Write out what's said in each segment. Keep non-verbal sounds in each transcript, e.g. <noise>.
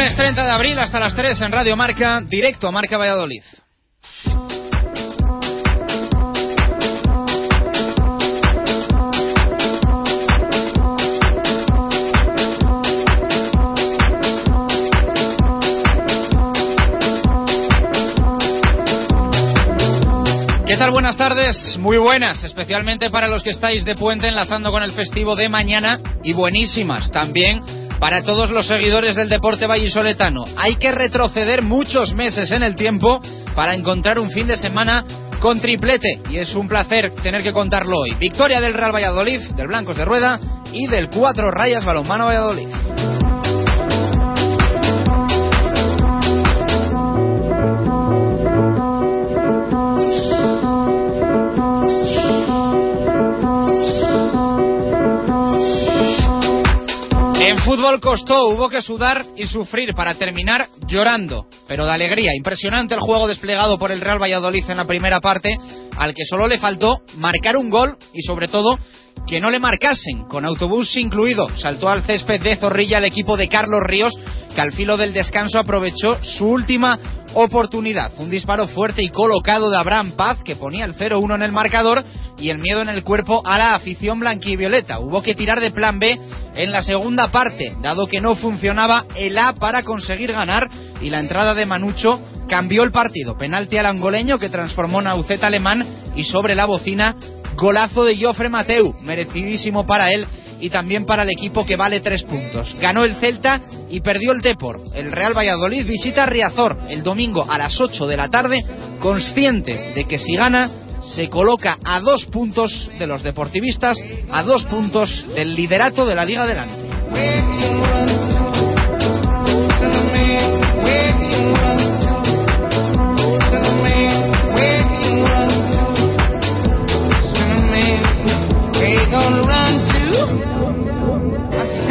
Lunes 30 de abril hasta las 3 en Radio Marca, directo a Marca Valladolid. ¿Qué tal? Buenas tardes, muy buenas, especialmente para los que estáis de puente enlazando con el festivo de mañana y buenísimas también para todos los seguidores del deporte vallisoletano. Hay que retroceder muchos meses en el tiempo para encontrar un fin de semana con triplete y es un placer tener que contarlo hoy. Victoria del Real Valladolid, del Blancos de Rueda y del Cuatro Rayas Balonmano Valladolid. Fútbol costó, hubo que sudar y sufrir para terminar llorando, pero de alegría. Impresionante el juego desplegado por el Real Valladolid en la primera parte, al que solo le faltó marcar un gol y sobre todo que no le marcasen, con autobús incluido. Saltó al césped de Zorrilla el equipo de Carlos Ríos, que al filo del descanso aprovechó su última oportunidad. Un disparo fuerte y colocado de Abraham Paz, que ponía el 0-1 en el marcador y el miedo en el cuerpo a la afición blanquivioleta. Hubo que tirar de plan B en la segunda parte, dado que no funcionaba el A para conseguir ganar y la entrada de Manucho cambió el partido. Penalti al angoleño que transformó Naucet alemán y sobre la bocina golazo de Jofre Mateu, merecidísimo para él y también para el equipo que vale tres puntos. Ganó el Celta y perdió el Depor. El Real Valladolid visita Riazor el domingo a las 8 de la tarde, consciente de que si gana se coloca a dos puntos de los deportivistas, a dos puntos del liderato de la Liga delante.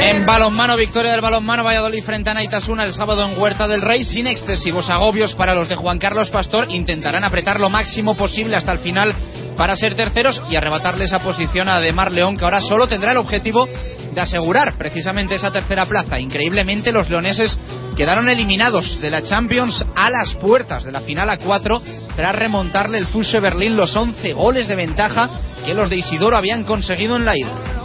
En balonmano, victoria del balonmano Valladolid frente a Naitasuna el sábado en Huerta del Rey, sin excesivos agobios para los de Juan Carlos Pastor. Intentarán apretar lo máximo posible hasta el final para ser terceros y arrebatarle esa posición a Demar León, que ahora solo tendrá el objetivo de asegurar precisamente esa tercera plaza. Increíblemente, los leoneses quedaron eliminados de la Champions a las puertas de la final a 4 tras remontarle el Fuse Berlín los 11 goles de ventaja que los de Isidoro habían conseguido en la ida.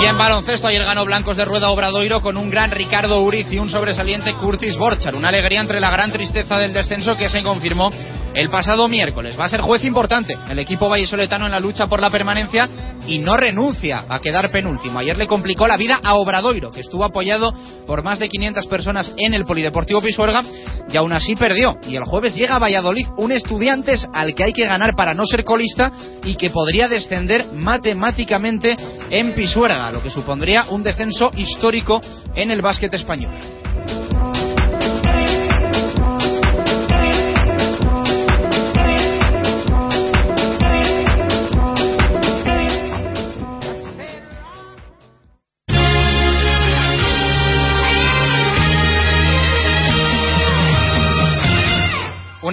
Y en baloncesto ayer ganó Blancos de Rueda Obradoiro con un gran Ricardo Uriz y un sobresaliente Curtis Borchar. Una alegría entre la gran tristeza del descenso que se confirmó el pasado miércoles. Va a ser juez importante el equipo vallisoletano en la lucha por la permanencia y no renuncia a quedar penúltimo. Ayer le complicó la vida a Obradoiro, que estuvo apoyado por más de 500 personas en el Polideportivo Pisuerga y aún así perdió. Y el jueves llega a Valladolid un estudiantes al que hay que ganar para no ser colista y que podría descender matemáticamente en Pisuerga, lo que supondría un descenso histórico en el básquet español.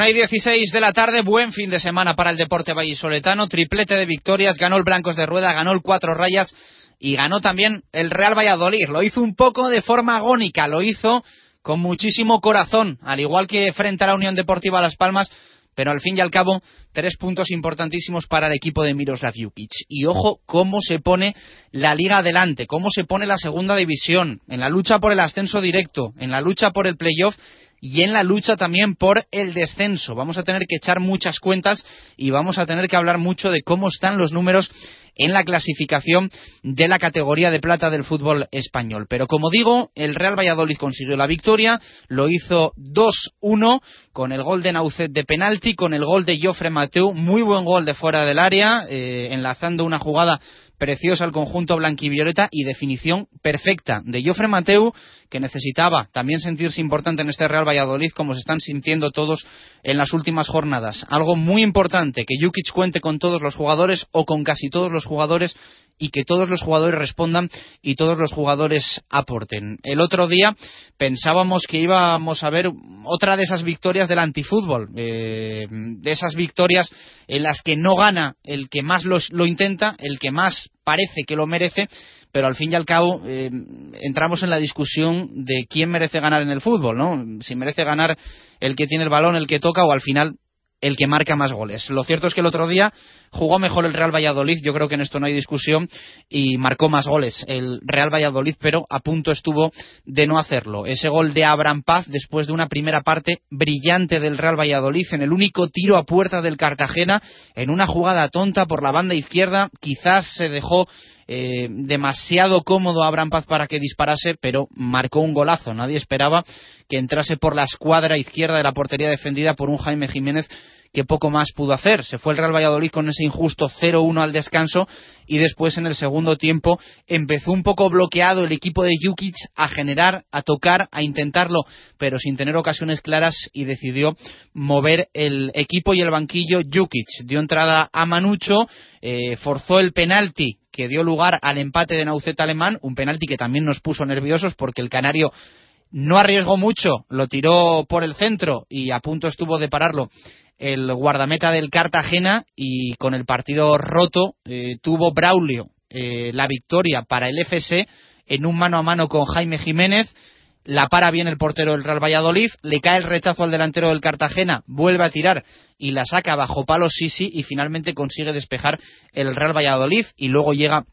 Una y 16 de la tarde, buen fin de semana para el deporte vallisoletano, triplete de victorias, ganó el Blancos de Rueda, ganó el Cuatro Rayas y ganó también el Real Valladolid. Lo hizo un poco de forma agónica, lo hizo con muchísimo corazón, al igual que frente a la Unión Deportiva Las Palmas, pero al fin y al cabo, tres puntos importantísimos para el equipo de Miroslav Jukic. Y ojo cómo se pone la liga adelante, cómo se pone la segunda división, en la lucha por el ascenso directo, en la lucha por el playoff y en la lucha también por el descenso. Vamos a tener que echar muchas cuentas y vamos a tener que hablar mucho de cómo están los números en la clasificación de la categoría de plata del fútbol español. Pero como digo, el Real Valladolid consiguió la victoria, lo hizo 2-1 con el gol de Naucet de penalti, con el gol de Jofre Mateu, muy buen gol de fuera del área, eh, enlazando una jugada preciosa al conjunto blanquivioleta y definición perfecta de Jofre Mateu, que necesitaba también sentirse importante en este Real Valladolid, como se están sintiendo todos en las últimas jornadas. Algo muy importante, que Jukic cuente con todos los jugadores o con casi todos los jugadores y que todos los jugadores respondan y todos los jugadores aporten. El otro día pensábamos que íbamos a ver otra de esas victorias del antifútbol, eh, de esas victorias en las que no gana el que más lo intenta, el que más parece que lo merece, pero al fin y al cabo eh, entramos en la discusión de quién merece ganar en el fútbol, ¿no? Si merece ganar el que tiene el balón, el que toca o al final el que marca más goles. Lo cierto es que el otro día jugó mejor el Real Valladolid, yo creo que en esto no hay discusión, y marcó más goles el Real Valladolid, pero a punto estuvo de no hacerlo. Ese gol de Abraham Paz después de una primera parte brillante del Real Valladolid en el único tiro a puerta del Cartagena, en una jugada tonta por la banda izquierda, quizás se dejó eh, demasiado cómodo Abraham Paz para que disparase, pero marcó un golazo. Nadie esperaba que entrase por la escuadra izquierda de la portería defendida por un Jaime Jiménez que poco más pudo hacer. Se fue el Real Valladolid con ese injusto 0-1 al descanso y después en el segundo tiempo empezó un poco bloqueado el equipo de Jukic a generar, a tocar, a intentarlo, pero sin tener ocasiones claras y decidió mover el equipo y el banquillo Jukic. Dio entrada a Manucho, eh, forzó el penalti que dio lugar al empate de Nauceta Alemán, un penalti que también nos puso nerviosos porque el canario no arriesgó mucho, lo tiró por el centro y a punto estuvo de pararlo el guardameta del Cartagena y con el partido roto eh, tuvo Braulio eh, la victoria para el FC en un mano a mano con Jaime Jiménez. La para bien el portero del Real Valladolid, le cae el rechazo al delantero del Cartagena, vuelve a tirar y la saca bajo palo Sisi y finalmente consigue despejar el Real Valladolid y luego llega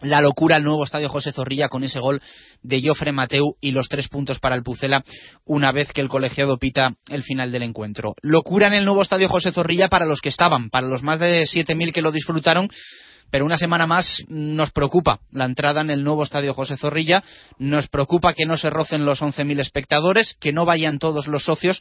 la locura al nuevo estadio José Zorrilla con ese gol de Jofre Mateu y los tres puntos para el Pucela una vez que el colegiado pita el final del encuentro. Locura en el nuevo estadio José Zorrilla para los que estaban, para los más de 7.000 que lo disfrutaron, pero una semana más nos preocupa la entrada en el nuevo estadio José Zorrilla, nos preocupa que no se rocen los 11.000 espectadores, que no vayan todos los socios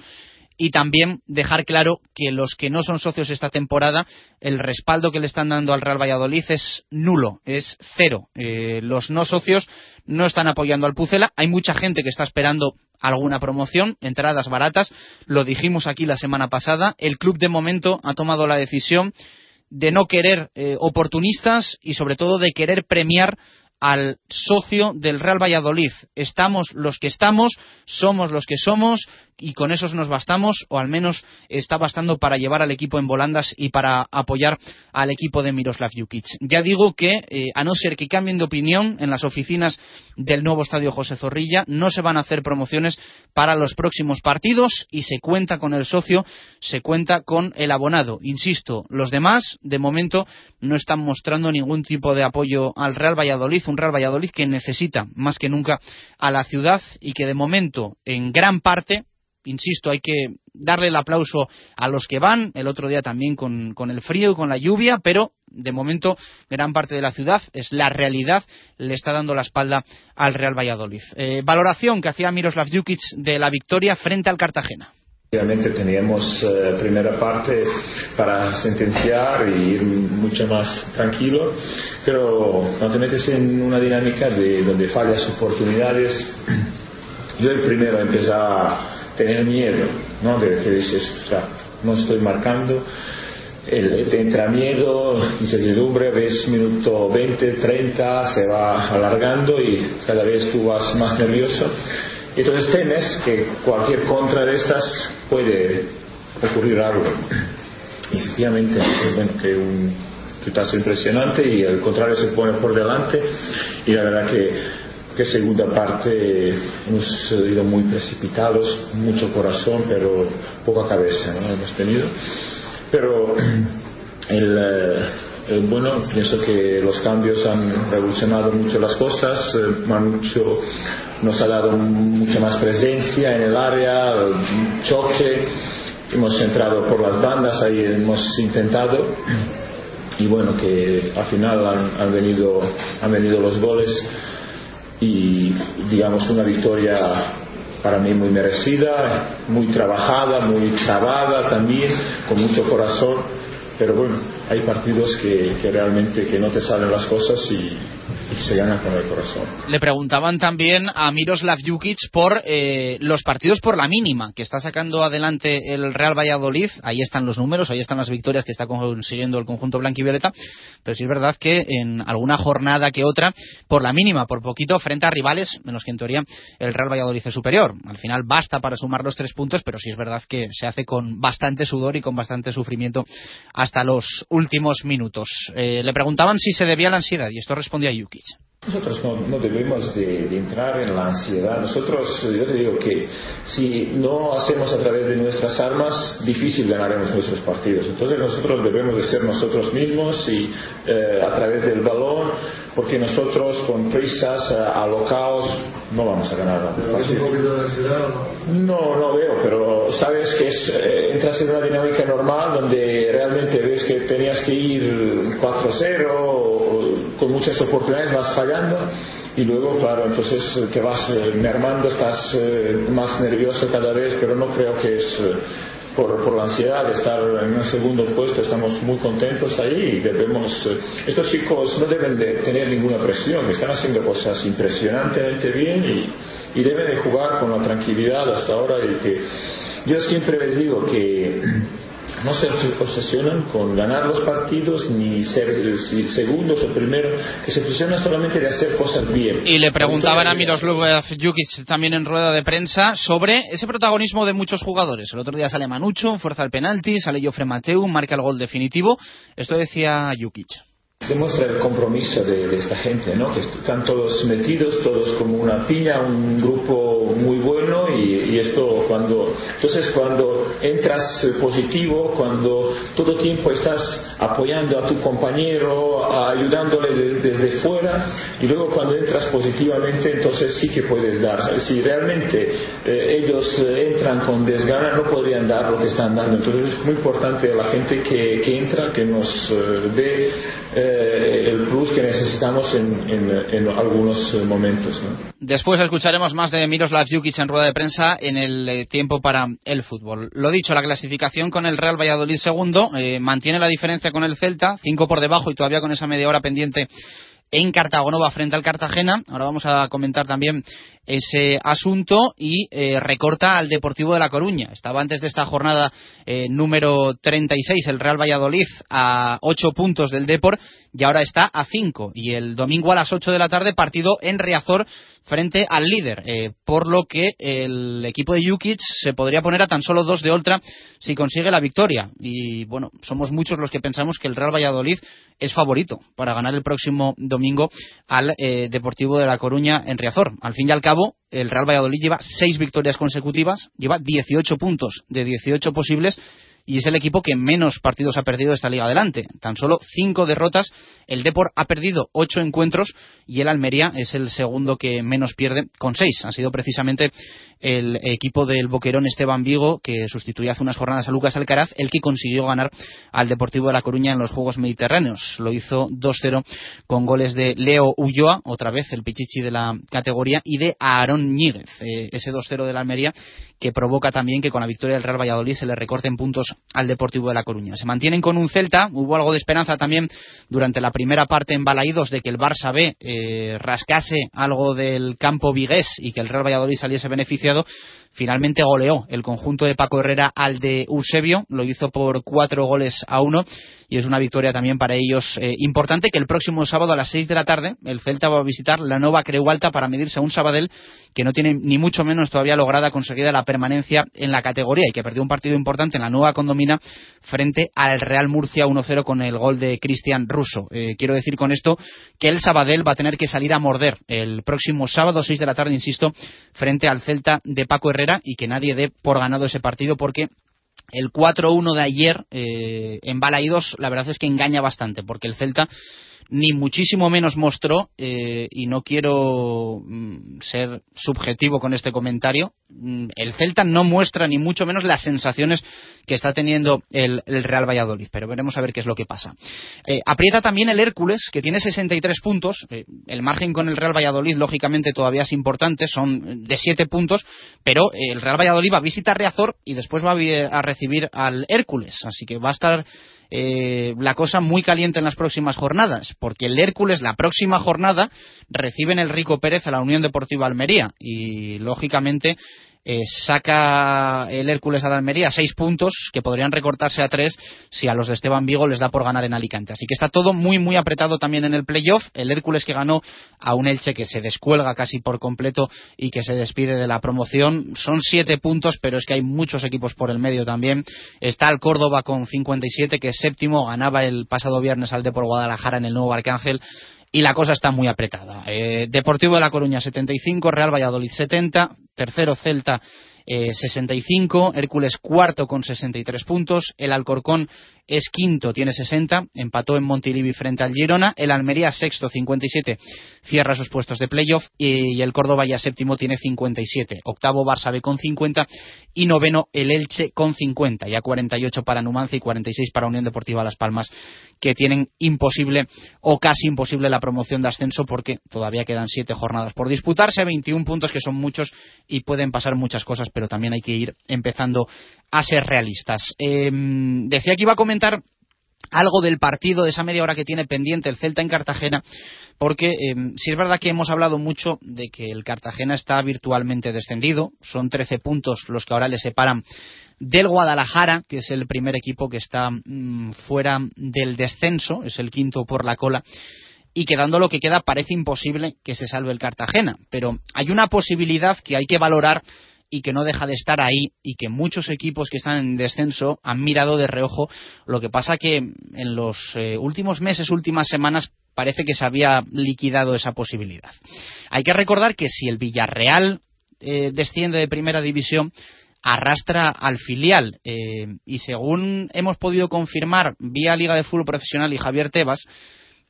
y también dejar claro que los que no son socios esta temporada, el respaldo que le están dando al Real Valladolid es nulo, es cero. Eh, los no socios no están apoyando al Pucela. Hay mucha gente que está esperando alguna promoción, entradas baratas. Lo dijimos aquí la semana pasada. El club de momento ha tomado la decisión de no querer eh, oportunistas y sobre todo de querer premiar al socio del Real Valladolid. Estamos los que estamos, somos los que somos y con esos nos bastamos, o al menos está bastando para llevar al equipo en volandas y para apoyar al equipo de Miroslav Jukic. Ya digo que, eh, a no ser que cambien de opinión en las oficinas del nuevo estadio José Zorrilla, no se van a hacer promociones para los próximos partidos y se cuenta con el socio, se cuenta con el abonado. Insisto, los demás, de momento, no están mostrando ningún tipo de apoyo al Real Valladolid un Real Valladolid que necesita más que nunca a la ciudad y que de momento en gran parte insisto, hay que darle el aplauso a los que van, el otro día también con, el frío y con la lluvia, pero de momento gran parte de la ciudad es la realidad, le está dando la espalda al Real Valladolid. Eh, valoración que hacía Miroslav Jukic de la victoria frente al Cartagena. Obviamente teníamos eh, primera parte para sentenciar y ir mucho más tranquilo, pero cuando te metes en una dinámica de donde fallas oportunidades, yo el primero empecé a tener miedo, ¿no? De que dices, o sea, no estoy marcando, el, te entra miedo, incertidumbre, ves minuto 20, 30, se va alargando y cada vez tú vas más nervioso entonces temes que cualquier contra de estas puede ocurrir algo. Y efectivamente, bueno, que un chutazo impresionante y el contrario se pone por delante y la verdad que, que segunda parte hemos ido muy precipitados, mucho corazón, pero poca cabeza ¿no? hemos tenido. Pero <clears throat> el, eh, bueno, pienso que los cambios han revolucionado mucho las cosas. Eh, nos ha dado mucha más presencia en el área, choque. Hemos entrado por las bandas, ahí hemos intentado. Y bueno, que al final han, venido, han venido los goles y digamos una victoria para mí muy merecida, muy trabajada, muy trabada también, con mucho corazón pero bueno, hay partidos que, realmente que no te salen las cosas y, se gana con el corazón. Le preguntaban también a Miroslav Jukic por eh, los partidos por la mínima que está sacando adelante el Real Valladolid. Ahí están los números, ahí están las victorias que está consiguiendo el conjunto blanquivioleta. Pero sí es verdad que en alguna jornada que otra, por la mínima, por poquito, frente a rivales, menos que en teoría el Real Valladolid es superior. Al final basta para sumar los tres puntos, pero sí es verdad que se hace con bastante sudor y con bastante sufrimiento hasta los últimos minutos. Eh, le preguntaban si se debía a la ansiedad y esto respondía Jukic. Nosotros no, debemos de, entrar en la ansiedad. Nosotros, yo te digo que si no hacemos a través de nuestras armas, difícil ganaremos nuestros partidos. Entonces nosotros debemos de ser nosotros mismos y eh, a través del balón, porque nosotros con prisas eh, alocados no vamos a ganar No, no veo, pero sabes que es, eh, entras en una dinámica normal donde realmente ves que tenías que ir 4-0 con muchas oportunidades, vas y luego, claro, entonces te vas eh, mermando, estás eh, más nervioso cada vez, pero no creo que es eh, por, por, la ansiedad de estar en un segundo puesto, estamos muy contentos ahí y debemos, estos chicos no deben de tener ninguna presión, están haciendo cosas impresionantemente bien y, y deben de jugar con la tranquilidad hasta ahora y que yo siempre les digo que no se obsesionan con ganar los partidos ni ser segundos o primeros, que se obsesionan solamente de hacer cosas bien. Y le preguntaban a Miroslav Jukic también en rueda de prensa sobre ese protagonismo de muchos jugadores. El otro día sale Manucho, fuerza al penalti, sale Jofre Mateu, marca el gol definitivo. Esto decía Jukic demuestra el compromiso de, esta gente, ¿no? que están todos metidos, todos como una piña, un grupo muy bueno y, esto cuando, entonces cuando entras positivo, cuando todo tiempo estás apoyando a tu compañero, ayudándole desde fuera y luego cuando entras positivamente entonces sí que puedes dar. Si realmente eh, ellos eh, entran con desgana no podrían dar lo que están dando. Entonces es muy importante la gente que, que entra, que nos eh, dé eh, el plus que necesitamos en, algunos momentos. Después escucharemos más de Miroslav Jukic en rueda de prensa en el eh, tiempo para el fútbol. Lo dicho, la clasificación con el Real Valladolid segundo eh, mantiene la diferencia con el Celta, cinco por debajo y todavía con esa media hora pendiente en Cartagonova frente al Cartagena. Ahora vamos a comentar también ese asunto y eh, recorta al Deportivo de La Coruña. Estaba antes de esta jornada eh, número 36 el Real Valladolid a 8 puntos del Depor y ahora está a 5. Y el domingo a las 8 de la tarde partido en Riazor frente al líder, eh, por lo que el equipo de Jukic se podría poner a tan solo dos de Oltra si consigue la victoria. Y bueno, somos muchos los que pensamos que el Real Valladolid es favorito para ganar el próximo domingo al Deportivo de La Coruña en Riazor. Al fin y al cabo, el Real Valladolid lleva seis victorias consecutivas, lleva 18 puntos de 18 posibles y es el equipo que menos partidos ha perdido esta liga adelante. Tan solo cinco derrotas. El Depor ha perdido ocho encuentros y el Almería es el segundo que menos pierde con seis. Ha sido precisamente el equipo del Boquerón Esteban Vigo, que sustituyó hace unas jornadas a Lucas Alcaraz, el que consiguió ganar al Deportivo de La Coruña en los Juegos Mediterráneos. Lo hizo 2-0 con goles de Leo Ulloa, otra vez el pichichi de la categoría, y de Aarón Ñíguez, eh, ese 2-0 de la Almería, que provoca también que con la victoria del Real Valladolid se le recorten puntos al Deportivo de La Coruña. Se mantienen con un Celta, hubo algo de esperanza también durante la primera parte en Balaídos de que el Barça B eh, rascase algo del campo vigués y que el Real Valladolid saliese beneficiado demasiado finalmente goleó el conjunto de Paco Herrera al de Eusebio, lo hizo por cuatro goles a uno y es una victoria también para ellos eh, importante que el próximo sábado a las seis de la tarde el Celta va a visitar la nueva Creu Alta para medirse a un Sabadell que no tiene ni mucho menos todavía lograda conseguida la permanencia en la categoría y que perdió un partido importante en la nueva condomina frente al Real Murcia 1-0 con el gol de Cristian Russo. Eh, quiero decir con esto que el Sabadell va a tener que salir a morder el próximo sábado 6 de la tarde, insisto, frente al Celta de Paco Herrera y que nadie dé por ganado ese partido porque el 4-1 de ayer eh, en Balaidos, la verdad es que engaña bastante, porque el Celta ni muchísimo menos mostró, eh, y no quiero mm, ser subjetivo con este comentario, mm, el Celta no muestra ni mucho menos las sensaciones que está teniendo el, Real Valladolid, pero veremos a ver qué es lo que pasa. Eh, aprieta también el Hércules, que tiene 63 puntos, eh, el margen con el Real Valladolid lógicamente todavía es importante, son de 7 puntos, pero el Real Valladolid va a visitar Reazor y después va a recibir al Hércules, así que va a estar eh, la cosa muy caliente en las próximas jornadas, porque el Hércules la próxima jornada recibe en el Rico Pérez a la Unión Deportiva Almería. Y lógicamente eh, saca el Hércules a Almería seis puntos que podrían recortarse a tres si a los de Esteban Vigo les da por ganar en Alicante. Así que está todo muy, muy apretado también en el playoff. El Hércules que ganó a un Elche que se descuelga casi por completo y que se despide de la promoción. Son siete puntos, pero es que hay muchos equipos por el medio también. Está el Córdoba con 57, que es séptimo, ganaba el pasado viernes al Depor Guadalajara en el nuevo Arcángel y la cosa está muy apretada. Eh, Deportivo de La Coruña 75, Real Valladolid 70, tercero Celta 65, eh, Hércules cuarto con 63 puntos, el Alcorcón es quinto, tiene 60, empató en Montilivi frente al Girona, el Almería sexto, 57, cierra sus puestos de playoff y el Córdoba ya séptimo tiene 57, octavo Barça B con 50 y noveno el Elche con 50, ya 48 para Numancia y 46 para Unión Deportiva Las Palmas que tienen imposible o casi imposible la promoción de ascenso porque todavía quedan siete jornadas por disputarse, 21 puntos que son muchos y pueden pasar muchas cosas, pero también hay que ir empezando a ser realistas. Em, decía que iba a comentar algo del partido, de esa media hora que tiene pendiente el Celta en Cartagena, porque em, si es verdad que hemos hablado mucho de que el Cartagena está virtualmente descendido, son 13 puntos los que ahora le separan del Guadalajara, que es el primer equipo que está mm, fuera del descenso, es el quinto por la cola, y quedando lo que queda parece imposible que se salve el Cartagena, pero hay una posibilidad que hay que valorar y que no deja de estar ahí y que muchos equipos que están en descenso han mirado de reojo. Lo que pasa que en los eh, últimos meses, últimas semanas, parece que se había liquidado esa posibilidad. Hay que recordar que si el Villarreal eh, desciende de primera división, arrastra al filial. Eh, y según hemos podido confirmar vía Liga de Fútbol Profesional y Javier Tebas,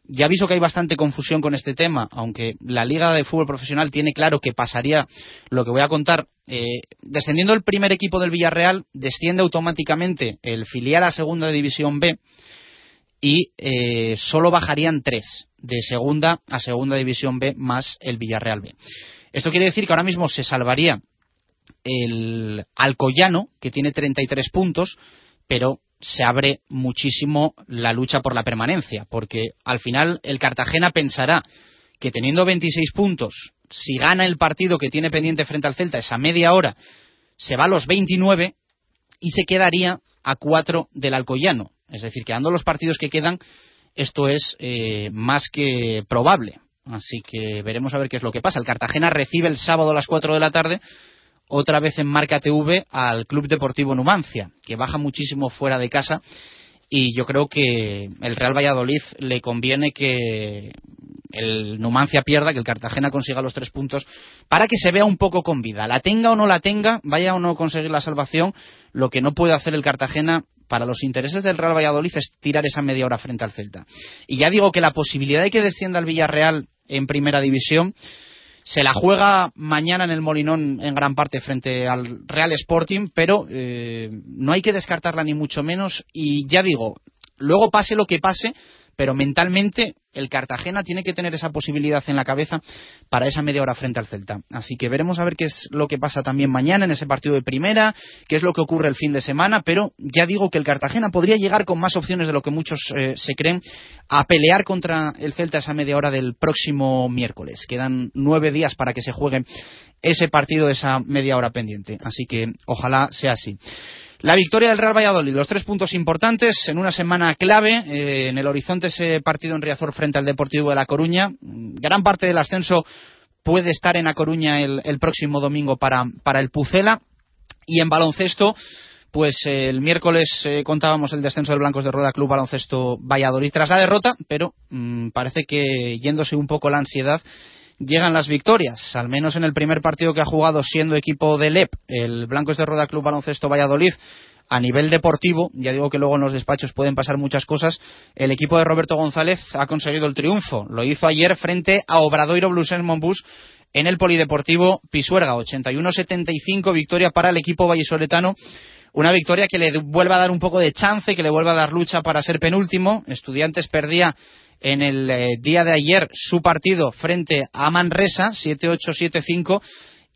ya aviso que hay bastante confusión con este tema, aunque la Liga de Fútbol Profesional tiene claro que pasaría lo que voy a contar. Eh, descendiendo el primer equipo del Villarreal, desciende automáticamente el filial a Segunda División B y eh, solo bajarían tres de Segunda a Segunda División B más el Villarreal B. Esto quiere decir que ahora mismo se salvaría el Alcoyano, que tiene 33 puntos, pero se abre muchísimo la lucha por la permanencia, porque al final el Cartagena pensará que teniendo 26 puntos, si gana el partido que tiene pendiente frente al Celta esa media hora, se va a los 29 y se quedaría a 4 del Alcoyano. Es decir, quedando los partidos que quedan, esto es eh, más que probable. Así que veremos a ver qué es lo que pasa. El Cartagena recibe el sábado a las 4 de la tarde otra vez en Marca TV al Club Deportivo Numancia, que baja muchísimo fuera de casa y yo creo que el Real Valladolid le conviene que el Numancia pierda, que el Cartagena consiga los tres puntos, para que se vea un poco con vida. La tenga o no la tenga, vaya o no conseguir la salvación, lo que no puede hacer el Cartagena para los intereses del Real Valladolid es tirar esa media hora frente al Celta. Y ya digo que la posibilidad de que descienda el Villarreal en primera división se la juega mañana en el Molinón en gran parte frente al Real Sporting, pero eh, no hay que descartarla ni mucho menos. Y ya digo, luego pase lo que pase, pero mentalmente el Cartagena tiene que tener esa posibilidad en la cabeza para esa media hora frente al Celta. Así que veremos a ver qué es lo que pasa también mañana en ese partido de primera, qué es lo que ocurre el fin de semana, pero ya digo que el Cartagena podría llegar con más opciones de lo que muchos eh, se creen a pelear contra el Celta esa media hora del próximo miércoles. Quedan nueve días para que se juegue ese partido esa media hora pendiente. Así que ojalá sea así. La victoria del Real Valladolid, los tres puntos importantes en una semana clave. Eh, en el horizonte ese partido en Riazor frente al Deportivo de La Coruña. Gran parte del ascenso puede estar en La Coruña el, próximo domingo para, el Pucela. Y en baloncesto, pues el miércoles eh, contábamos el descenso del Blancos de Rueda Club Baloncesto Valladolid tras la derrota, pero mm, parece que yéndose un poco la ansiedad llegan las victorias, al menos en el primer partido que ha jugado siendo equipo de LEP, el Blancos de Roda Club Baloncesto Valladolid, a nivel deportivo, ya digo que luego en los despachos pueden pasar muchas cosas, el equipo de Roberto González ha conseguido el triunfo. Lo hizo ayer frente a Obradoiro Blues Monbus en el Polideportivo Pisuerga. 81-75 victoria para el equipo vallisoletano. Una victoria que le vuelve a dar un poco de chance, que le vuelve a dar lucha para ser penúltimo. Estudiantes perdía en el eh, día de ayer su partido frente a Manresa, 7-8-7-5,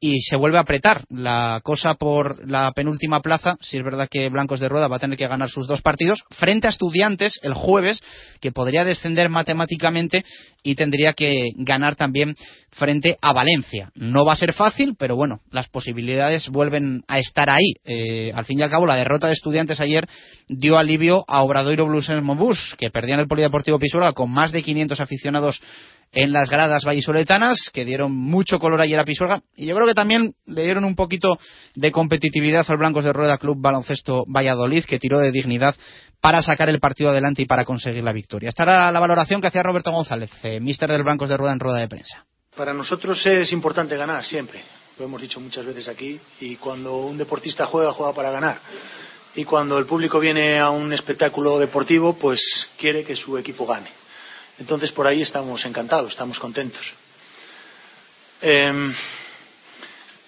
y se vuelve a apretar la cosa por la penúltima plaza. Si es verdad que Blancos de Rueda va a tener que ganar sus dos partidos frente a Estudiantes el jueves, que podría descender matemáticamente y tendría que ganar también frente a Valencia. No va a ser fácil, pero bueno, las posibilidades vuelven a estar ahí. Eh, al fin y al cabo, la derrota de Estudiantes ayer dio alivio a Obradoiro Blues en Monbus, que perdían el Polideportivo Pisuerga con más de 500 aficionados en las gradas vallisoletanas, que dieron mucho color ayer a Pisuerga, y yo creo que también le dieron un poquito de competitividad al Blancos de Rueda Club Baloncesto Valladolid, que tiró de dignidad para sacar el partido adelante y para conseguir la victoria. Esta era la valoración que hacía Roberto González, eh, mister del Blancos de Rueda en rueda de prensa. Para nosotros es importante ganar siempre, lo hemos dicho muchas veces aquí, y cuando un deportista juega, juega para ganar. Y cuando el público viene a un espectáculo deportivo, pues quiere que su equipo gane entonces por ahí estamos encantados, estamos contentos. Em,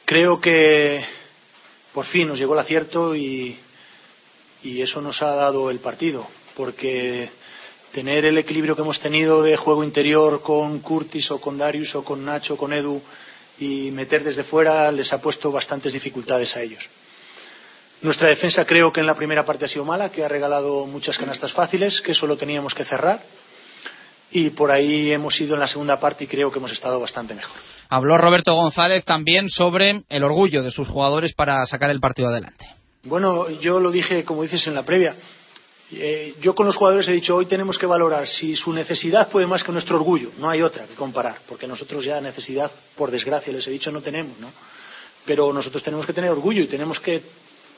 creo que por fin nos llegó el acierto y, y eso nos ha dado el partido, porque tener el equilibrio que hemos tenido de juego interior con Curtis o con Darius o con Nacho o con Edu y meter desde fuera les ha puesto bastantes dificultades a ellos. Nuestra defensa creo que en la primera parte ha sido mala, que ha regalado muchas canastas fáciles, que eso lo teníamos que cerrar y por ahí hemos ido en la segunda parte y creo que hemos estado bastante mejor. Habló Roberto González también sobre el orgullo de sus jugadores para sacar el partido adelante. Bueno, yo lo dije, como dices, en la previa. Eh, yo con los jugadores he dicho, hoy tenemos que valorar si su necesidad puede más que nuestro orgullo. No hay otra que comparar, porque nosotros ya necesidad, por desgracia, les he dicho, no tenemos, ¿no? Pero nosotros tenemos que tener orgullo y tenemos que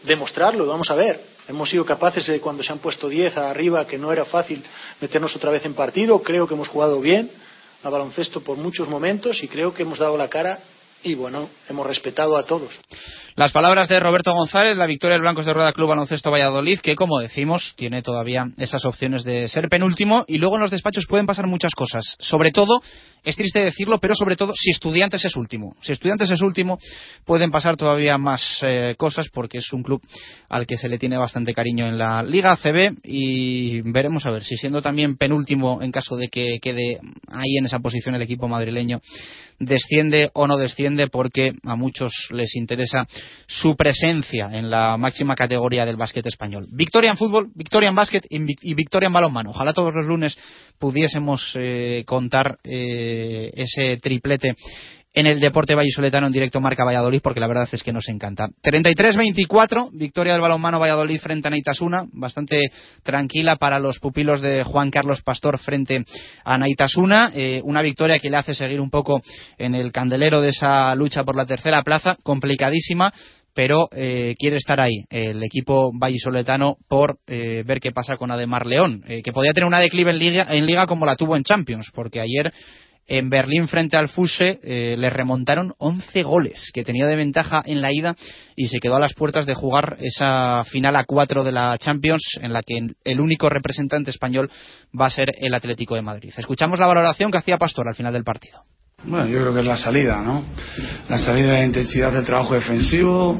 demostrarlo, vamos a ver. Hemos sido capaces de, cuando se han puesto 10 arriba, que no era fácil meternos otra vez en partido. Creo que hemos jugado bien a baloncesto por muchos momentos y creo que hemos dado la cara y bueno, hemos respetado a todos. Las palabras de Roberto González, la victoria del Blancos de Rueda Club Baloncesto Valladolid, que como decimos, tiene todavía esas opciones de ser penúltimo y luego en los despachos pueden pasar muchas cosas. Sobre todo, es triste decirlo, pero sobre todo si Estudiantes es último. Si Estudiantes es último, pueden pasar todavía más eh, cosas porque es un club al que se le tiene bastante cariño en la Liga ACB y veremos a ver si siendo también penúltimo en caso de que quede ahí en esa posición el equipo madrileño desciende o no desciende porque a muchos les interesa su presencia en la máxima categoría del básquet español. Victoria en fútbol, victoria en básquet y victoria en balonmano. Ojalá todos los lunes pudiésemos eh, contar eh, ese triplete en el deporte vallisoletano en directo marca Valladolid porque la verdad es que nos encanta. 33-24, victoria del balonmano Valladolid frente a Naitasuna, bastante tranquila para los pupilos de Juan Carlos Pastor frente a Naitasuna, eh, una victoria que le hace seguir un poco en el candelero de esa lucha por la tercera plaza, complicadísima, pero eh, quiere estar ahí el equipo vallisoletano por eh, ver qué pasa con Ademar León, que podía tener una declive en liga como la tuvo en Champions, porque ayer en Berlín frente al Fuse eh, le remontaron 11 goles que tenía de ventaja en la ida y se quedó a las puertas de jugar esa final a cuatro de la Champions en la que el único representante español va a ser el Atlético de Madrid. Escuchamos la valoración que hacía Pastor al final del partido. Bueno, yo creo que es la salida, ¿no? La salida de intensidad del trabajo defensivo,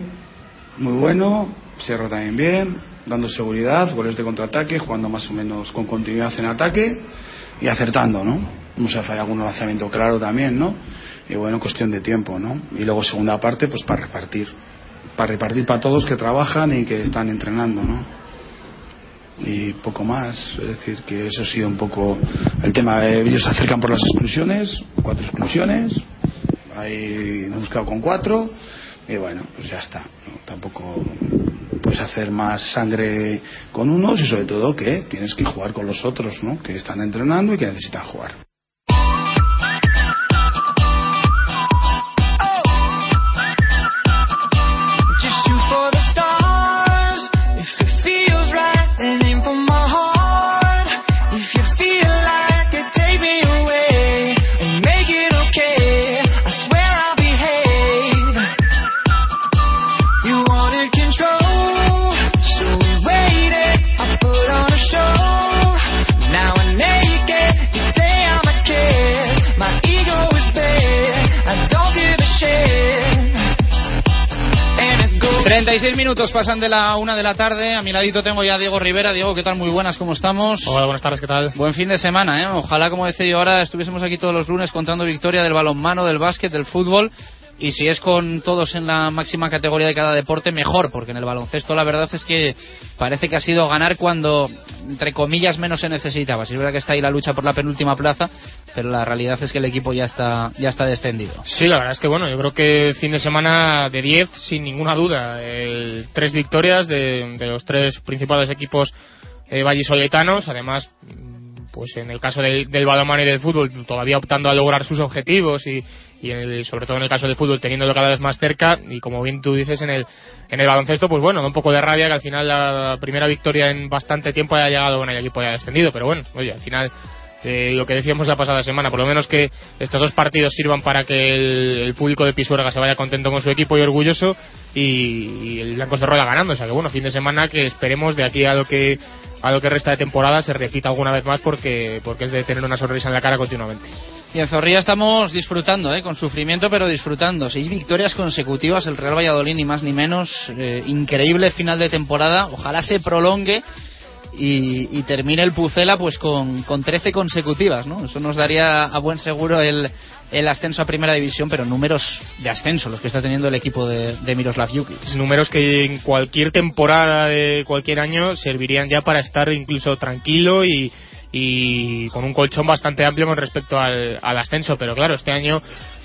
muy bueno, cierro también bien, dando seguridad, goles de contraataque, jugando más o menos con continuidad en ataque y acertando, ¿no? Hemos fallado algún lanzamiento claro también, ¿no? Y bueno, cuestión de tiempo, ¿no? Y luego segunda parte, pues para repartir, para repartir para todos que trabajan y que están entrenando, ¿no? Y poco más, es decir, que eso ha sido un poco el tema. Ellos se acercan por las exclusiones, cuatro exclusiones, ahí nos hemos quedado con cuatro, y bueno, pues ya está. Tampoco puedes hacer más sangre con unos y sobre todo que tienes que jugar con los otros, ¿no? Que están entrenando y que necesitan jugar. Minutos pasan de la una de la tarde. A mi ladito tengo ya a Diego Rivera. Diego, ¿qué tal? Muy buenas, ¿cómo estamos? Hola, buenas tardes, ¿qué tal? Buen fin de semana, ¿eh? Ojalá, como decía yo ahora, estuviésemos aquí todos los lunes contando victoria del balonmano, del básquet, del fútbol. Y si es con todos en la máxima categoría de cada deporte, mejor, porque en el baloncesto la verdad es que parece que ha sido ganar cuando, entre comillas, menos se necesitaba. Si es verdad que está ahí la lucha por la penúltima plaza, pero la realidad es que el equipo ya está, ya está descendido. Sí, la verdad es que bueno, yo creo que fin de semana de 10, sin ninguna duda. tres victorias de, los tres principales equipos eh, vallisoletanos, además pues en el caso del, del balonmano y del fútbol todavía optando a lograr sus objetivos y, y sobre todo en el caso del fútbol teniéndolo cada vez más cerca y como bien tú dices en el en el baloncesto pues bueno da un poco de rabia que al final la primera victoria en bastante tiempo haya llegado bueno el equipo haya descendido pero bueno oye al final eh, lo que decíamos la pasada semana por lo menos que estos dos partidos sirvan para que el, público de Pisuerga se vaya contento con su equipo y orgulloso y, el Blancos de Rueda ganando. O sea que bueno fin de semana que esperemos de aquí a lo que a lo que resta de temporada se repita alguna vez más porque porque es de tener una sonrisa en la cara continuamente y en Zorrilla estamos disfrutando, ¿eh? con sufrimiento, pero disfrutando. Seis victorias consecutivas, el Real Valladolid, ni más ni menos. Eh, increíble final de temporada. Ojalá se prolongue y, termine el Pucela pues con, con 13 consecutivas. ¿no? Eso nos daría a buen seguro el, el ascenso a Primera División, pero números de ascenso los que está teniendo el equipo de, de Miroslav Jukic. Números que en cualquier temporada de cualquier año servirían ya para estar incluso tranquilo y y con un colchón bastante amplio con respecto al, ascenso. Pero claro, este año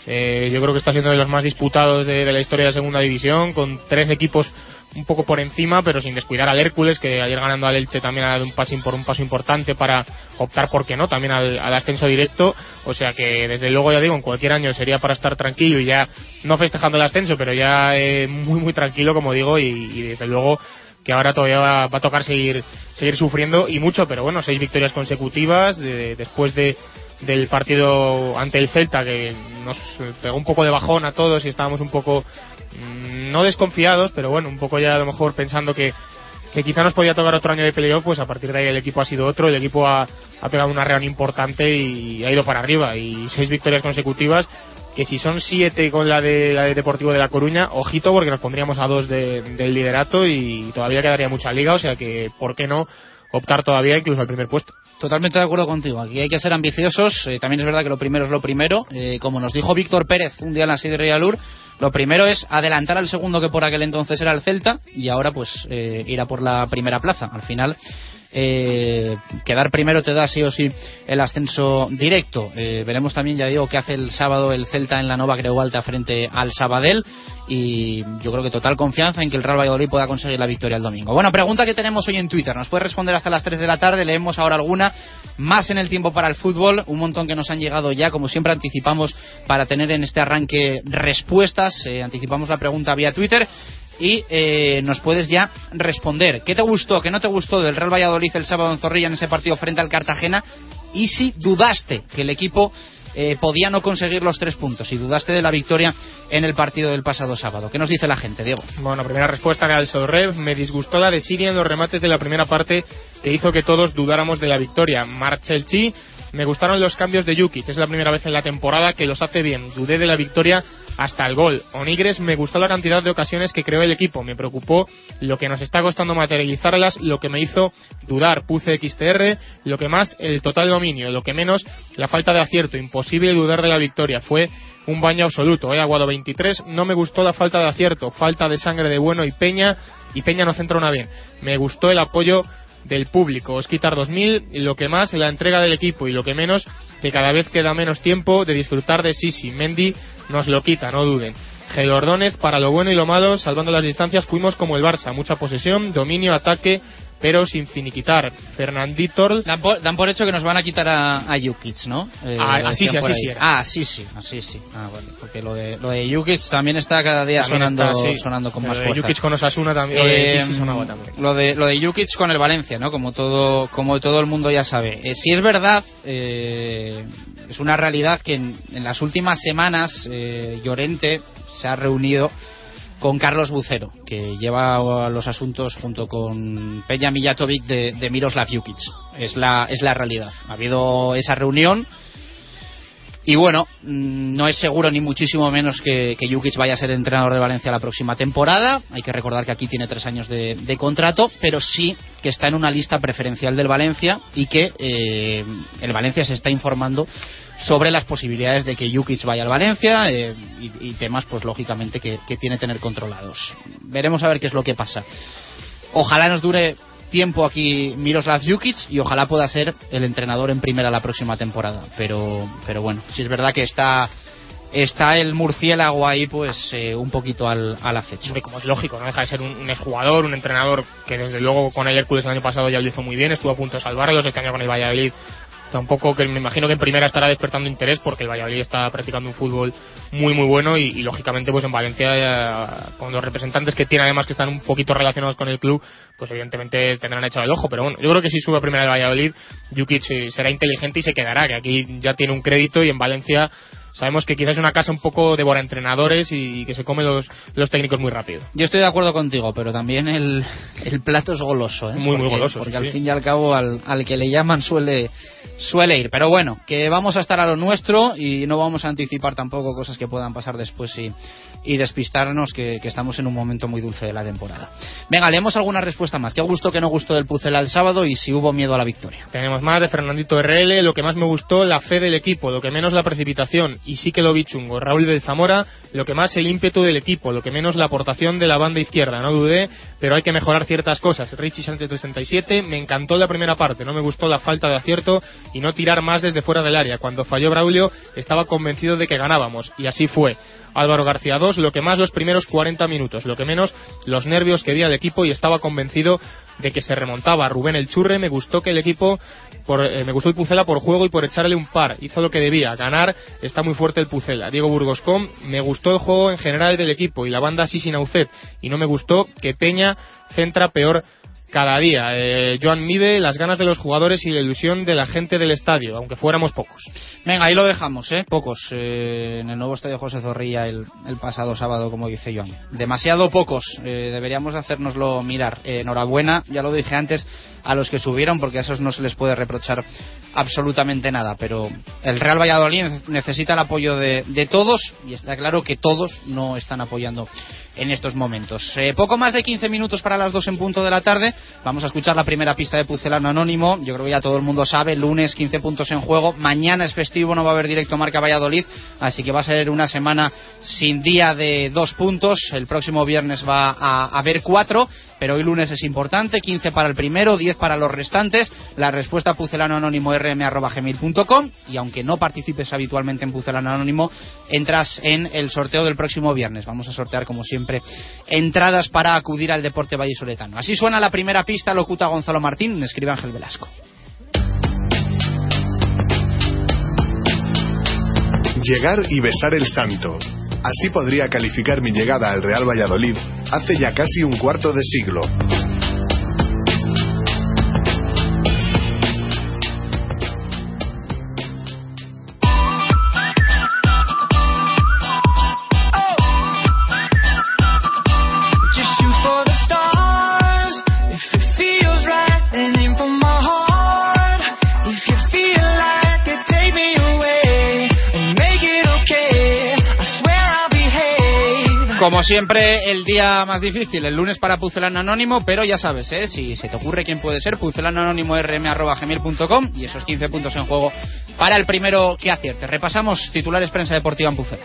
eh, yo creo que está siendo de los más disputados de, la historia de segunda división, con tres equipos un poco por encima, pero sin descuidar al Hércules, que ayer ganando al Elche también ha dado un paso, un paso importante para optar, ¿por qué no?, también al, ascenso directo. O sea que, desde luego, ya digo, en cualquier año sería para estar tranquilo y ya, no festejando el ascenso, pero ya eh, muy, muy tranquilo, como digo, y desde luego que ahora todavía va, a tocar seguir seguir sufriendo y mucho, pero bueno, seis victorias consecutivas después de del partido ante el Celta que nos pegó un poco de bajón a todos y estábamos un poco mm, no desconfiados, pero bueno, un poco ya a lo mejor pensando que que quizá nos podía tocar otro año de playoff, pues a partir de ahí el equipo ha sido otro, el equipo ha, ha pegado una reunión importante y ha ido para arriba. Y seis victorias consecutivas que si son siete con la de, la de Deportivo de La Coruña, ojito porque nos pondríamos a dos del liderato y todavía quedaría mucha liga, o sea que, ¿por qué no optar todavía incluso al primer puesto? Totalmente de acuerdo contigo. Aquí hay que ser ambiciosos. Eh, también es verdad que lo primero es lo primero. Eh, como nos dijo Víctor Pérez un día en la de Realur, lo primero es adelantar al segundo que por aquel entonces era el Celta y ahora pues eh, ir a por la primera plaza. Al final eh, quedar primero te da sí o sí el ascenso directo. Eh, veremos también, ya digo, que hace el sábado el Celta en la Nova Creu Alta frente al Sabadell y yo creo que total confianza en que el Real Valladolid pueda conseguir la victoria el domingo. Bueno, pregunta que tenemos hoy en Twitter. Nos puede responder hasta las 3 de la tarde. Leemos ahora alguna. Más en el tiempo para el fútbol. Un montón que nos han llegado ya. Como siempre anticipamos para tener en este arranque respuestas. Eh, anticipamos la pregunta vía Twitter y eh, nos puedes ya responder. ¿Qué te gustó, qué no te gustó del Real Valladolid el sábado en Zorrilla en ese partido frente al Cartagena? Y si dudaste que el equipo eh, podía no conseguir los tres puntos y dudaste de la victoria en el partido del pasado sábado. ¿Qué nos dice la gente, Diego? Bueno, primera respuesta al Sorrev. Me disgustó la de Siria en los remates de la primera parte que hizo que todos dudáramos de la victoria. Marchelchi me gustaron los cambios de Yuki, es la primera vez en la temporada que los hace bien. Dudé de la victoria hasta el gol. Onigres me gustó la cantidad de ocasiones que creó el equipo. Me preocupó lo que nos está costando materializarlas, lo que me hizo dudar. Puse XTR, lo que más el total dominio, lo que menos la falta de acierto. Imposible dudar de la victoria. Fue un baño absoluto. He ¿eh? aguado 23. No me gustó la falta de acierto, falta de sangre de bueno y Peña. Y Peña no centró una bien. Me gustó el apoyo del público. Os quitar 2000 y lo que más la entrega del equipo y lo que menos que cada vez queda menos tiempo de disfrutar de Sisi. Mendy nos lo quita, no duden. Ordóñez, para lo bueno y lo malo, salvando las distancias, fuimos como el Barça. Mucha posesión, dominio, ataque, pero sin finiquitar. Fernandito. Dan por, dan por hecho que nos van a quitar a, a Jukic, ¿no? Eh, ah, así sí, así sí. Ah, sí, sí, así sí. Ah, bueno, porque lo de, lo de Jukic también está cada día sonando, sonando con más fuerza. Jukic con Osasuna también, lo de, sí, sí, sonaba también. Lo de, lo de Jukic con el Valencia, ¿no? Como todo, como todo el mundo ya sabe. Eh, si es verdad, eh, es una realidad que en, en las últimas semanas eh, Llorente se ha reunido con Carlos Bucero, que lleva los asuntos junto con Peña Mijatovic de, de Miroslav Jukic. Es la, es la realidad. Ha habido esa reunión y bueno, mm, no es seguro ni muchísimo menos que, que Jukic vaya a ser entrenador de Valencia la próxima temporada. Hay que recordar que aquí tiene tres años de, contrato, pero sí que está en una lista preferencial del Valencia y que eh, el Valencia se está informando sobre las posibilidades de que Jukic vaya al Valencia eh, y, temas, pues lógicamente, que, que tiene tener controlados. Veremos a ver qué es lo que pasa. Ojalá nos dure tiempo aquí Miroslav Jukic y ojalá pueda ser el entrenador en primera la próxima temporada. Pero, pero bueno, si es verdad que está está el murciélago ahí pues eh, un poquito al, al acecho. como es lógico, no deja de ser un, un jugador, un entrenador que desde luego con el Hércules el año pasado ya lo hizo muy bien, estuvo a punto de salvarlos, este año con el Valladolid tampoco que me imagino que en primera estará despertando interés porque el Valladolid está practicando un fútbol muy muy bueno y, lógicamente pues en Valencia eh, con los representantes que tiene además que están un poquito relacionados con el club pues evidentemente tendrán echado el ojo. Pero bueno yo creo que si sube a primera el Valladolid Jukic eh, será inteligente y se quedará que aquí ya tiene un crédito y en Valencia sabemos que quizás es una casa un poco devora entrenadores y que se come los, los técnicos muy rápido. Yo estoy de acuerdo contigo, pero también el, el plato es goloso. ¿eh? Muy, muy goloso. Porque al fin y al cabo al, al, que le llaman suele, suele ir. Pero bueno, que vamos a estar a lo nuestro y no vamos a anticipar tampoco cosas que puedan pasar después y, y despistarnos que, que estamos en un momento muy dulce de la temporada. Venga, leemos alguna respuesta más. ¿Qué gustó, qué no gustó del Pucela el sábado y si hubo miedo a la victoria? Tenemos más de Fernandito RL. Lo que más me gustó, la fe del equipo. Lo que menos la precipitación y sí que lo vi chungo. Raúl del Zamora, lo que más el ímpetu del equipo, lo que menos la aportación de la banda izquierda, no dudé, pero hay que mejorar ciertas cosas. Richie Sánchez 67, me encantó la primera parte, no me gustó la falta de acierto y no tirar más desde fuera del área. Cuando falló Braulio estaba convencido de que ganábamos y así fue. Álvaro García 2, lo que más los primeros 40 minutos, lo que menos los nervios que di al equipo y estaba convencido de que se remontaba. Rubén el Churre, me gustó que el equipo, por, eh, me gustó el Pucela por juego y por echarle un par, hizo lo que debía, ganar, está muy fuerte el Pucela. Diego Burgoscom, me gustó el juego en general del equipo y la banda así sin Aucet, y no me gustó que Peña centra peor cada día. Eh, Joan Mide, las ganas de los jugadores y la ilusión de la gente del estadio, aunque fuéramos pocos. Venga, ahí lo dejamos, ¿eh? Pocos. Eh, en el nuevo estadio José Zorrilla el, pasado sábado, como dice Joan. Demasiado pocos. Eh, deberíamos hacérnoslo mirar. enhorabuena, ya lo dije antes, a los que subieron, porque a esos no se les puede reprochar absolutamente nada. Pero el Real Valladolid necesita el apoyo de, de todos y está claro que todos no están apoyando en estos momentos. Eh, poco más de 15 minutos para las 2 en punto de la tarde. Vamos a escuchar la primera pista de Pucelano Anónimo. Yo creo que ya todo el mundo sabe, lunes 15 puntos en juego. Mañana es festivo, no va a haber directo Marca Valladolid, así que va a ser una semana sin día de dos puntos. El próximo viernes va a haber cuatro pero hoy lunes es importante, 15 para el primero, 10 para los restantes. La respuesta pucelano anónimo rm.gmail.com y aunque no participes habitualmente en pucelano anónimo, entras en el sorteo del próximo viernes. Vamos a sortear, como siempre, entradas para acudir al deporte vallisoletano. Así suena la primera pista, locuta Gonzalo Martín, escribe Ángel Velasco. Llegar y besar el santo Así podría calificar mi llegada al Real Valladolid hace ya casi un cuarto de siglo. Como siempre, el día más difícil, el lunes para Pucelano Anónimo, pero ya sabes, ¿eh? si se te ocurre quién puede ser, pucelananónimo.rm.gmail.com y esos 15 puntos en juego para el primero que acierte. Repasamos titulares prensa deportiva en Pucela.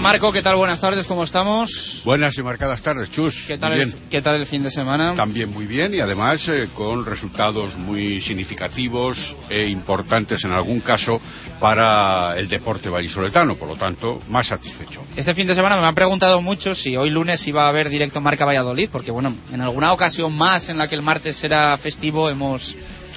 Marco, ¿qué tal? Buenas tardes, ¿cómo estamos? Buenas y marcadas tardes, Chus. ¿Qué tal, El, ¿qué tal el fin de semana? También muy bien y además eh, con resultados muy significativos e importantes en algún caso para el deporte vallisoletano, por lo tanto, más satisfecho. Este fin de semana me han preguntado mucho si hoy lunes iba a haber directo Marca Valladolid, porque bueno, en alguna ocasión más en la que el martes era festivo hemos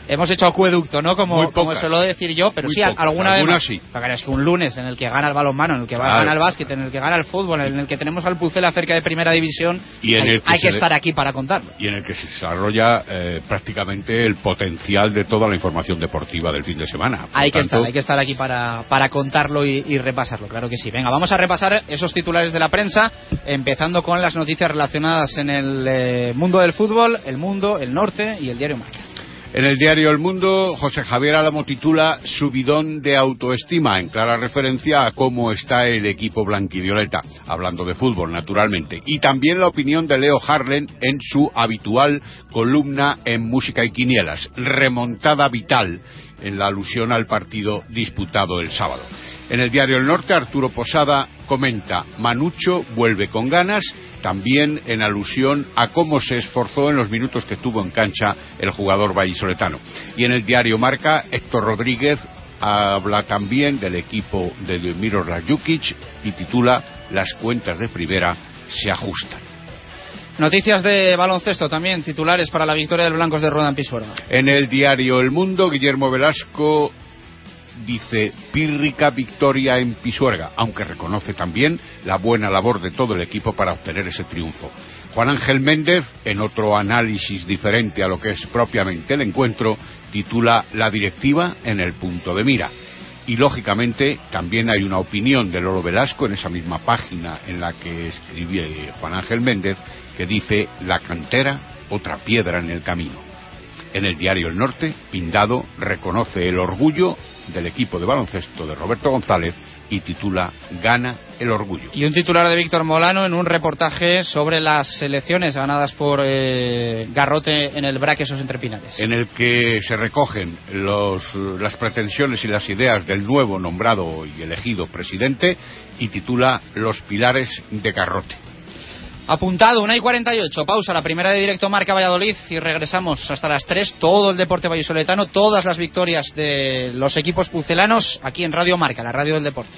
hemos hecho acueducto, ¿no? Como, como suelo decir yo, pero sí, alguna vez. sí. es que un lunes en el que gana el balonmano, en el que gana el básquet, en el que gana el fútbol, en el que tenemos al Pucela cerca de primera división, y hay, que, estar aquí para contarlo. Y en el que se desarrolla eh, prácticamente el potencial de toda la información deportiva del fin de semana. hay que estar, hay que estar aquí para, para contarlo y, repasarlo, claro que sí. Venga, vamos a repasar esos titulares de la prensa, empezando con las noticias relacionadas en el eh, mundo del fútbol, el mundo, el norte y el diario Marca. En el diario El Mundo, José Javier Álamo titula Subidón de autoestima, en clara referencia a cómo está el equipo blanquivioleta, hablando de fútbol, naturalmente. Y también la opinión de Leo Harlen en su habitual columna en Música y Quinielas, remontada vital, en la alusión al partido disputado el sábado. En el diario El Norte, Arturo Posada comenta, Manucho vuelve con ganas, también en alusión a cómo se esforzó en los minutos que estuvo en cancha el jugador vallisoletano. Y en el diario Marca, Héctor Rodríguez habla también del equipo de Miroslav Jukic y titula Las cuentas de primera se ajustan. Noticias de baloncesto también, titulares para la victoria del Blancos de Rueda en Pisuerga. En el diario El Mundo, Guillermo Velasco dice pírrica victoria en Pisuerga, aunque reconoce también la buena labor de todo el equipo para obtener ese triunfo. Juan Ángel Méndez, en otro análisis diferente a lo que es propiamente el encuentro, titula La directiva en el punto de mira. Y lógicamente también hay una opinión de Lolo Velasco en esa misma página en la que escribe Juan Ángel Méndez que dice La cantera, otra piedra en el camino. En el diario El Norte, Pindado reconoce el orgullo del equipo de baloncesto de Roberto González y titula Gana el orgullo. Y un titular de Víctor Molano en un reportaje sobre las elecciones ganadas por eh, Garrote en el Braquesos entre Pinares. En el que se recogen las pretensiones y las ideas del nuevo nombrado y elegido presidente y titula Los pilares de Garrote. Apuntado, 1 y 48. Pausa, la primera de directo Marca Valladolid y regresamos hasta las 3. Todo el deporte vallisoletano, todas las victorias de los equipos pucelanos aquí en Radio Marca, la radio del deporte.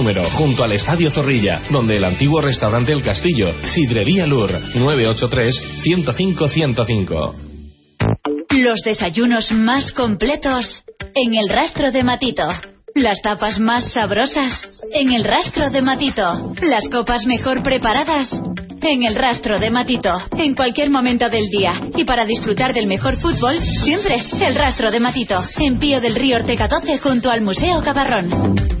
número, junto al Estadio Zorrilla, donde el antiguo restaurante El Castillo, Sidrería Lur, 983-105-105. Los desayunos más completos en el rastro de Matito. Las tapas más sabrosas en el rastro de Matito. Las copas mejor preparadas en el rastro de Matito. En cualquier momento del día. Y para disfrutar del mejor fútbol, siempre el rastro de Matito. En Pío del Río Ortega 12 junto al Museo Cabarrón.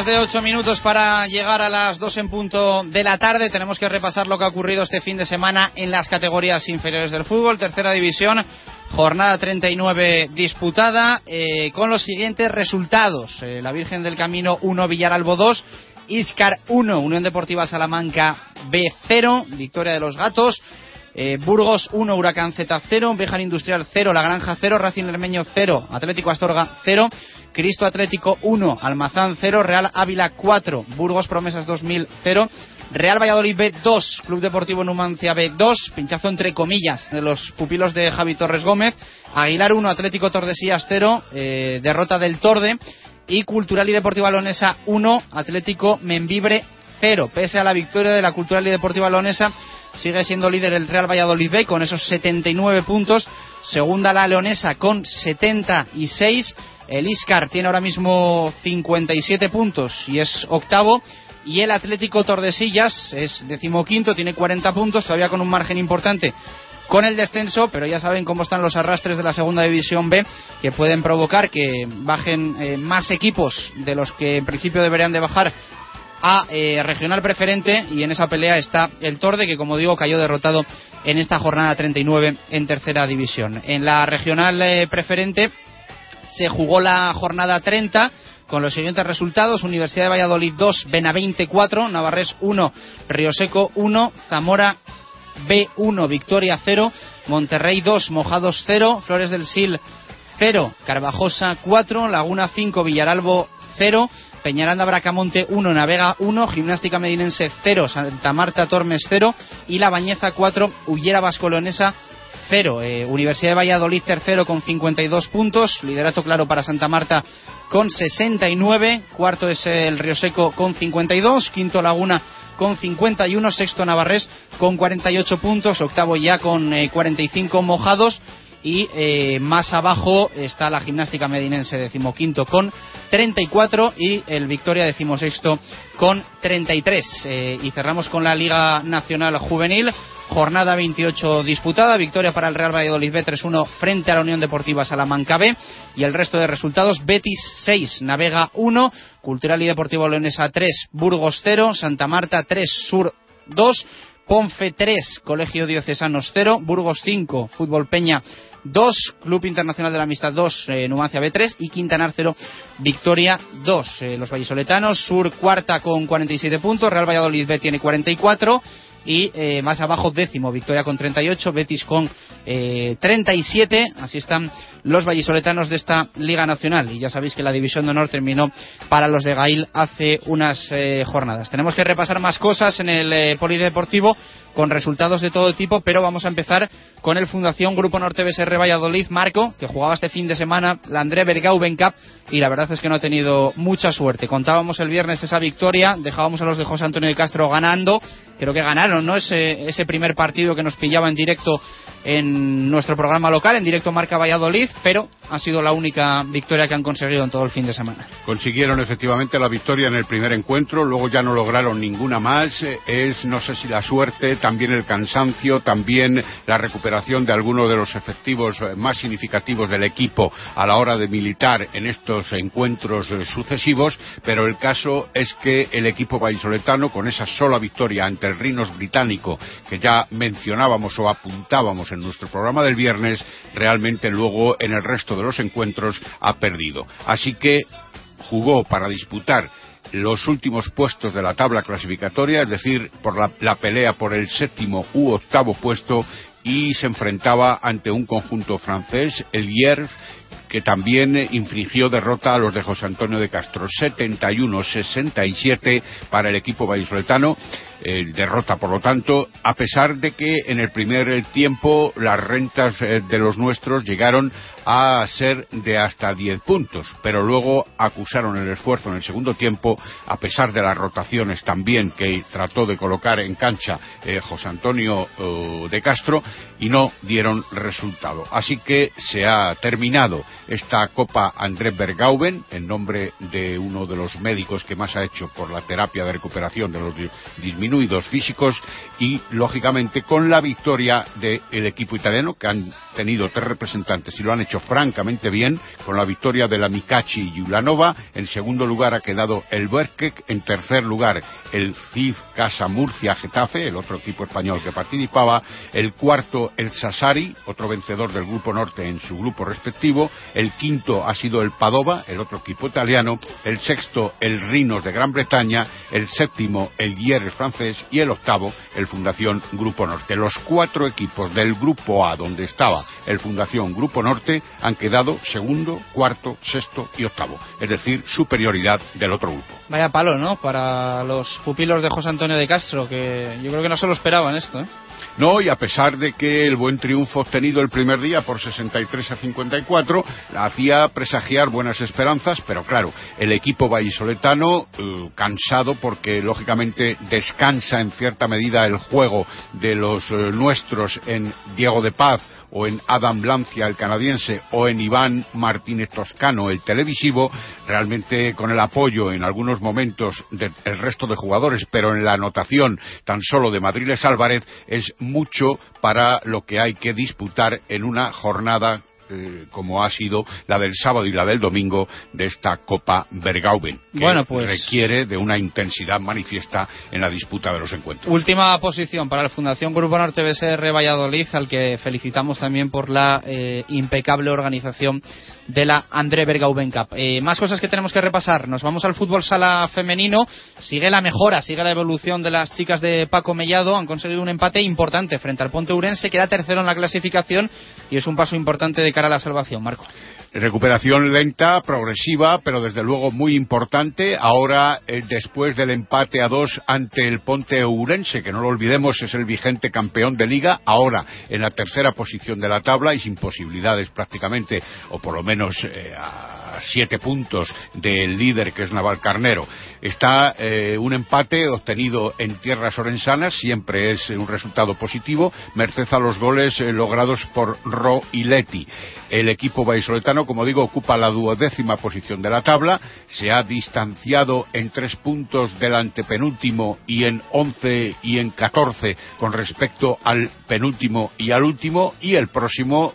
Más de ocho minutos para llegar a las dos en punto de la tarde. Tenemos que repasar lo que ha ocurrido este fin de semana en las categorías inferiores del fútbol. Tercera división, jornada 39 disputada, eh, con los siguientes resultados. Eh, la Virgen del Camino 1, Villaralbo 2, Iscar 1, Unión Deportiva Salamanca B 0, victoria de los Gatos. Eh, Burgos 1, Huracán Z 0, Bejar Industrial 0, La Granja 0, Racing Hermeño 0, Atlético Astorga 0, Cristo Atlético 1, Almazán 0, Real Ávila 4, Burgos Promesas 2000 0, Real Valladolid B 2, Club Deportivo Numancia B 2, pinchazo entre comillas de los pupilos de Javi Torres Gómez, Aguilar 1, Atlético Tordesillas 0, eh, derrota del Torde y Cultural y Deportiva Lonesa 1, Atlético Membibre 0. Pese a la victoria de la Cultural y Deportiva Leonesa, sigue siendo líder el Real Valladolid B con esos 79 puntos. Segunda la Leonesa con 76. El Iscar tiene ahora mismo 57 puntos y es octavo. Y el Atlético Tordesillas es decimoquinto, tiene 40 puntos, todavía con un margen importante con el descenso, pero ya saben cómo están los arrastres de la segunda división B, que pueden provocar que bajen eh, más equipos de los que en principio deberían de bajar a eh, regional preferente y en esa pelea está el Torde que como digo cayó derrotado en esta jornada 39 en tercera división. En la regional eh, preferente se jugó la jornada 30 con los siguientes resultados: Universidad de Valladolid 2, Benavente 4, Navarrés 1, Río Seco 1, Zamora B1, Victoria 0, Monterrey 2, Mojados 0, Flores del Sil 0, Carvajosa 4, Laguna 5, Villaralbo 0, Peñaranda Bracamonte 1, Navega 1, Gimnástica Medinense 0, Santa Marta Tormes 0 y La Bañeza 4, Ullera Vascolonesa 0. Eh, Universidad de Valladolid tercero con 52 puntos, liderato claro para Santa Marta con 69, cuarto es el Río Seco con 52, quinto Laguna con 51, sexto Navarrés con 48 puntos, octavo ya con 45 eh, mojados y eh, más abajo está la gimnástica medinense decimoquinto con 34 y el Victoria decimosexto con 33 eh, y cerramos con la Liga Nacional Juvenil. Jornada 28 disputada. Victoria para el Real Valladolid B 3-1 frente a la Unión Deportiva Salamanca B. Y el resto de resultados Betis 6 Navega 1 Cultural y Deportivo Leonesa 3 Burgos 0 Santa Marta 3 Sur 2 Ponfe 3, Colegio Diocesanos 0, Burgos 5, Fútbol Peña 2, Club Internacional de la Amistad 2, eh, Numancia B3 y Quintanar 0, Victoria 2. Eh, los vallisoletanos, Sur cuarta con 47 puntos, Real Valladolid B tiene 44 y eh, más abajo décimo, Victoria con 38, Betis con eh, 37, así están los vallisoletanos de esta Liga Nacional y ya sabéis que la División de Honor terminó para los de Gail hace unas eh, jornadas. Tenemos que repasar más cosas en el eh, Polideportivo con resultados de todo tipo, pero vamos a empezar con el Fundación Grupo Norte BSR Valladolid, Marco, que jugaba este fin de semana la André Bergauben Cup y la verdad es que no ha tenido mucha suerte. Contábamos el viernes esa victoria, dejábamos a los de José Antonio de Castro ganando, creo que ganaron, ¿no? Ese, ese primer partido que nos pillaba en directo en nuestro programa local, en directo Marca Valladolid, pero ha sido la única victoria que han conseguido en todo el fin de semana. Consiguieron efectivamente la victoria en el primer encuentro, luego ya no lograron ninguna más. Es, no sé si la suerte, también el cansancio, también la recuperación de algunos de los efectivos más significativos del equipo a la hora de militar en estos encuentros sucesivos, pero el caso es que el equipo vallisoletano, con esa sola victoria ante el Rinos británico que ya mencionábamos o apuntábamos en nuestro programa del viernes, realmente luego en el resto de los encuentros ha perdido. Así que jugó para disputar los últimos puestos de la tabla clasificatoria, es decir, por la, la, pelea por el séptimo u octavo puesto y se enfrentaba ante un conjunto francés, el Hierf, que también infligió derrota a los de José Antonio de Castro. 71-67 para el equipo vallisoletano. Eh, derrota, por lo tanto, a pesar de que en el primer tiempo las rentas eh, de los nuestros llegaron a ser de hasta 10 puntos, pero luego acusaron el esfuerzo en el segundo tiempo, a pesar de las rotaciones también que trató de colocar en cancha eh, José Antonio de Castro, y no dieron resultado. Así que se ha terminado esta Copa Andrés Bergauben, en nombre de uno de los médicos que más ha hecho por la terapia de recuperación de los disminuidos físicos y, lógicamente, con la victoria del equipo italiano, que han tenido tres representantes y lo han hecho francamente bien, con la victoria de la Mikachi y Ulanova. En segundo lugar ha quedado el Berkek. En tercer lugar, el CIF Casa Murcia Getafe, el otro equipo español que participaba. El cuarto, el Sassari, otro vencedor del Grupo Norte en su grupo respectivo. Quinto ha sido el Padova, el otro equipo italiano. El sexto, el Rinos de Gran Bretaña. El séptimo, el Hierres francés. Y el octavo, el Fundación Grupo Norte. Los cuatro equipos del Grupo A, donde estaba el Fundación Grupo Norte, han quedado segundo, cuarto, sexto y octavo. Es decir, superioridad del otro grupo. Vaya palo, ¿no? Para los pupilos de José Antonio de Castro, que yo creo que no se lo esperaban esto, ¿eh? No, y a pesar de que el buen triunfo obtenido el primer día por 63 a 54 hacía presagiar buenas esperanzas, pero claro, el equipo vallisoletano eh, cansado porque lógicamente descansa en cierta medida el juego de los eh, nuestros en Diego de Paz o en Adam Blancia, el canadiense, o en Iván Martínez Toscano, el televisivo, realmente con el apoyo en algunos momentos del resto de jugadores, pero en la anotación tan solo de Madriles Álvarez, es mucho para lo que hay que disputar en una jornada eh, como ha sido la del sábado y la del domingo de esta Copa Bergauben, que Bueno, pues- requiere de una intensidad manifiesta en la disputa de los encuentros. Última posición para la Fundación Grupo Norte BSR Valladolid, al que felicitamos también por la eh, impecable organización de la André Bergauben Cup. Eh, más cosas que tenemos que repasar. Nos vamos al fútbol sala femenino. Sigue la mejora, sigue la evolución de las chicas de Paco Mellado. Han conseguido un empate importante frente al Ponte Urense. Queda tercero en la clasificación y es un paso importante de cara a la salvación. Marco. Recuperación lenta, progresiva, pero desde luego muy importante. Ahora, eh, después del empate a dos ante el Ponte Ourense, que no lo olvidemos es el vigente campeón de liga, ahora en la tercera posición de la tabla y sin posibilidades prácticamente, o por lo menos eh, a siete puntos del líder que es Navalcarnero. Está eh, un empate obtenido en tierras orensanas, siempre es un resultado positivo, merced a los goles eh, logrados por Ro y Leti. El equipo vallisoletano, como digo, ocupa la duodécima posición de la tabla, se ha distanciado en tres puntos del antepenúltimo y en once y en catorce con respecto al penúltimo y al último, y el próximo,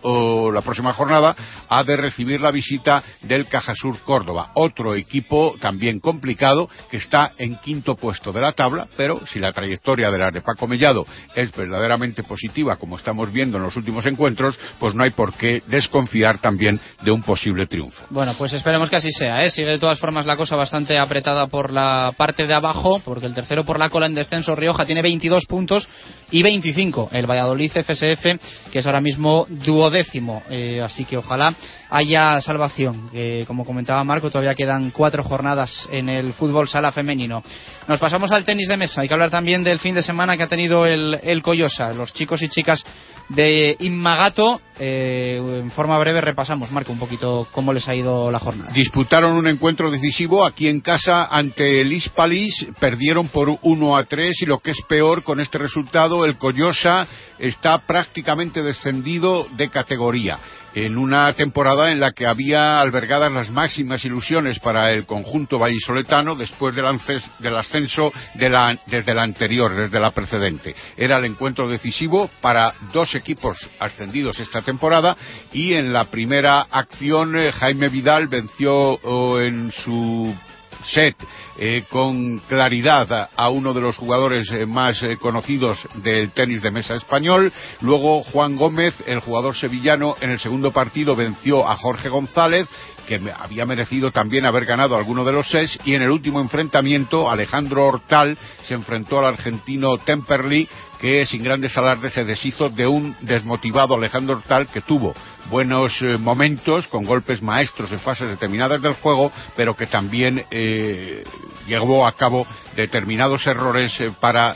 la próxima jornada ha de recibir la visita del Cajasur Córdoba, otro equipo también complicado que está en quinto puesto de la tabla, pero si la trayectoria de las de Paco Mellado es verdaderamente positiva, como estamos viendo en los últimos encuentros, pues no hay por qué desconfiar también de un posible triunfo. Bueno, pues esperemos que así sea. ¿eh? Sigue de todas formas la cosa bastante apretada por la parte de abajo, porque el tercero por la cola en descenso, Rioja, tiene 22 puntos y 25. El Valladolid FSF, que es ahora mismo duodécimo. Eh, así que ojalá haya salvación. Que, como comentaba Marco, todavía quedan cuatro jornadas en el fútbol sala femenino. Nos pasamos al tenis de mesa. Hay que hablar también del fin de semana que ha tenido el, el Coyosa. Los chicos y chicas de Inmagato. Eh, en forma breve repasamos, Marco, un poquito cómo les ha ido la jornada. Disputaron un encuentro decisivo aquí en casa ante el Hispalis, perdieron por 1 a 3 y lo que es peor con este resultado, el Coyosa está prácticamente descendido de categoría en una temporada en la que había albergadas las máximas ilusiones para el conjunto vallisoletano después del, ances- del ascenso de la- desde la anterior, desde la precedente. Era el encuentro decisivo para dos equipos ascendidos esta temporada y en la primera acción eh, Jaime Vidal venció oh, en su set eh, con claridad a, uno de los jugadores eh, más eh, conocidos del tenis de mesa español. Luego Juan Gómez, el jugador sevillano, en el segundo partido venció a Jorge González que había merecido también haber ganado alguno de los seis y en el último enfrentamiento Alejandro Hortal se enfrentó al argentino Temperley que sin grandes alardes se deshizo de un desmotivado Alejandro Hortal que tuvo buenos eh, momentos con golpes maestros en fases determinadas del juego, pero que también eh, llevó a cabo determinados errores eh, para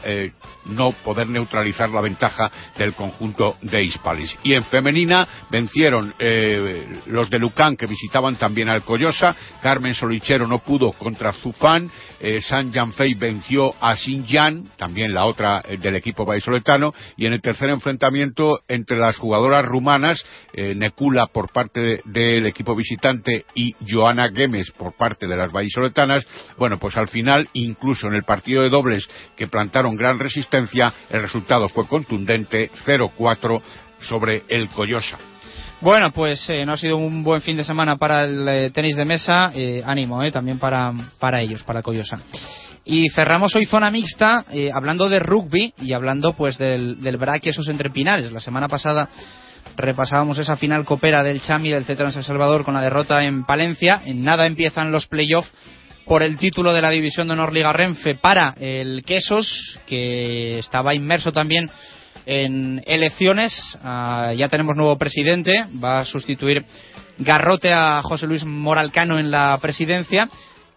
no poder neutralizar la ventaja del conjunto de Hispalis. Y en femenina vencieron los de Lucán que visitaban también al Coyosa, Carmen Solichero no pudo contra Zufán, San Janfei venció a Xinjiang, también la otra del equipo vallisoletano, y en el tercer enfrentamiento entre las jugadoras rumanas, Necula por parte del equipo visitante y Joana Gemes por parte de las vallisoletanas, bueno, pues al final, incluso en el partido de dobles que plantaron gran resistencia, el resultado fue contundente, 0-4 sobre el Coyosa. Bueno, pues eh, no ha sido un buen fin de semana para el eh, tenis de mesa. Eh, ánimo, eh, también para, para ellos, para Coyosa. Y cerramos hoy zona mixta hablando de rugby y hablando pues del, del BRAC y esos entrepinares. La semana pasada repasábamos esa final copera del Chami del Cetrón San Salvador con la derrota en Palencia. En nada empiezan los playoffs por el título de la División de Honor Liga Renfe para el Quesos, que estaba inmerso también en elecciones. Ah, ya tenemos nuevo presidente, va a sustituir Garrote a José Luis Moralcano en la presidencia.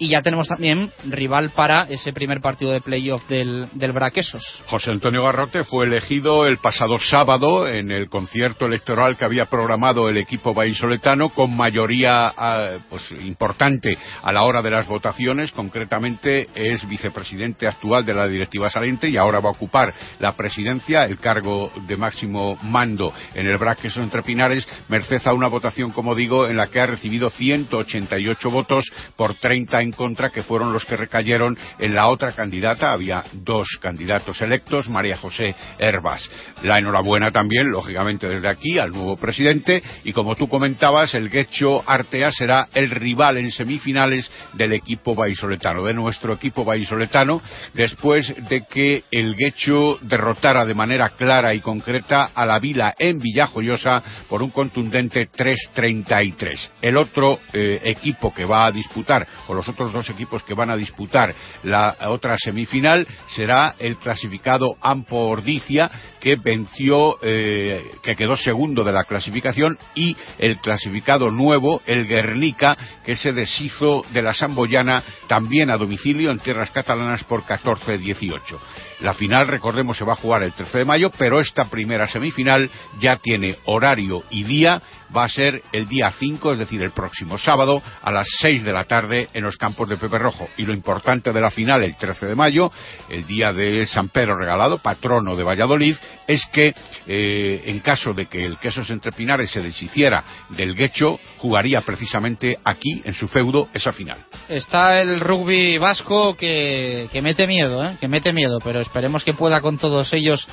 Y ya tenemos también rival para ese primer partido de playoff del, del Braquesos. José Antonio Garrote fue elegido el pasado sábado en el concierto electoral que había programado el equipo vallisoletano con mayoría ah, pues, importante a la hora de las votaciones. Concretamente es vicepresidente actual de la directiva saliente y ahora va a ocupar la presidencia, el cargo de máximo mando en el Braquesos entre Pinares, merced a una votación, como digo, en la que ha recibido 188 votos por 30 en contra, que fueron los que recayeron en la otra candidata. Había dos candidatos electos, María José Herbas. La enhorabuena también, lógicamente, desde aquí al nuevo presidente. Y como tú comentabas, el Guecho Artea será el rival en semifinales del equipo vallisoletano, de nuestro equipo vallisoletano, después de que el Guecho derrotara de manera clara y concreta a la Vila en Villajoyosa por un contundente 3-33. El otro eh, equipo que va a disputar, o los otros dos equipos que van a disputar la otra semifinal será el clasificado Ampo Ordicia que venció, eh, que quedó segundo de la clasificación y el clasificado nuevo, el Guernica, que se deshizo de la Samboyana también a domicilio en tierras catalanas por 14-18. La final, recordemos, se va a jugar el 13 de mayo, pero esta primera semifinal ya tiene horario y día. Va a ser el día 5, es decir, el próximo sábado, a las 6 de la tarde en los campos de Pepe Rojo. Y lo importante de la final, el 13 de mayo, el día de San Pedro Regalado, patrono de Valladolid, es que eh, en caso de que el Quesos Entre Pinares se deshiciera del Guecho, jugaría precisamente aquí, en su feudo, esa final. Está el rugby vasco que, que mete miedo, ¿eh? que mete miedo, pero esperemos que pueda con todos ellos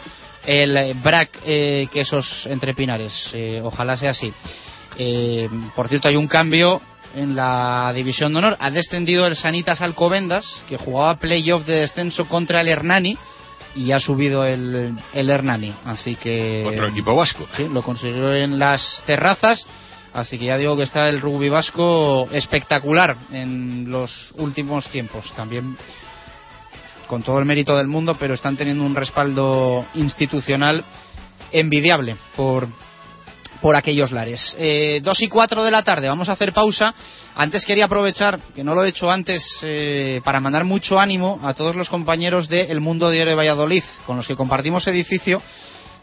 el BRAC eh, Quesos Entre Pinares. Eh, ojalá sea así. Eh, por cierto, hay un cambio en la división de honor. Ha descendido el Sanitas Alcobendas, que jugaba playoff de descenso contra el Hernani, y ha subido el, el Hernani. Así que. Otro equipo vasco. Sí, lo consiguió en las terrazas. Así que ya digo que está el rugby vasco espectacular en los últimos tiempos. También con todo el mérito del mundo, pero están teniendo un respaldo institucional envidiable por, por aquellos lares. Eh, dos y cuatro de la tarde, vamos a hacer pausa. Antes quería aprovechar, que no lo he hecho antes, eh, para mandar mucho ánimo a todos los compañeros de El Mundo Diario de Valladolid, con los que compartimos edificio,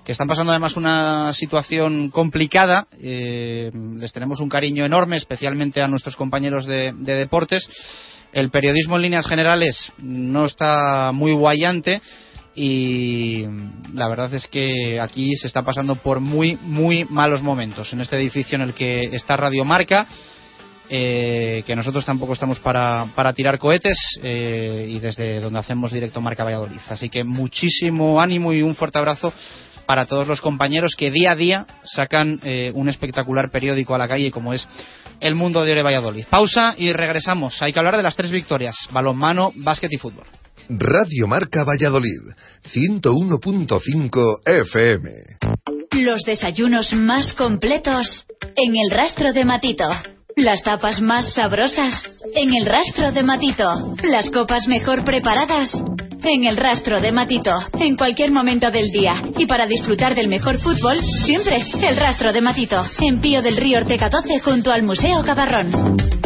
que están pasando además una situación complicada. Eh, les tenemos un cariño enorme, especialmente a nuestros compañeros de, de deportes el periodismo en líneas generales no está muy guayante y la verdad es que aquí se está pasando por muy muy malos momentos. En este edificio en el que está Radio Marca eh, que nosotros tampoco estamos para, para tirar cohetes eh, y desde donde hacemos directo Marca Valladolid. Así que muchísimo ánimo y un fuerte abrazo para todos los compañeros que día a día sacan eh, un espectacular periódico a la calle como es El Mundo de Ore Valladolid. Pausa y regresamos. Hay que hablar de las tres victorias, balonmano, básquet y fútbol. Radio Marca Valladolid, 101.5 FM. Los desayunos más completos en el rastro de Matito. Las tapas más sabrosas en el rastro de Matito. Las copas mejor preparadas en el rastro de Matito. En cualquier momento del día. Y para disfrutar del mejor fútbol, siempre el rastro de Matito. En Pío del Río Orteca 12 junto al Museo Cabarrón.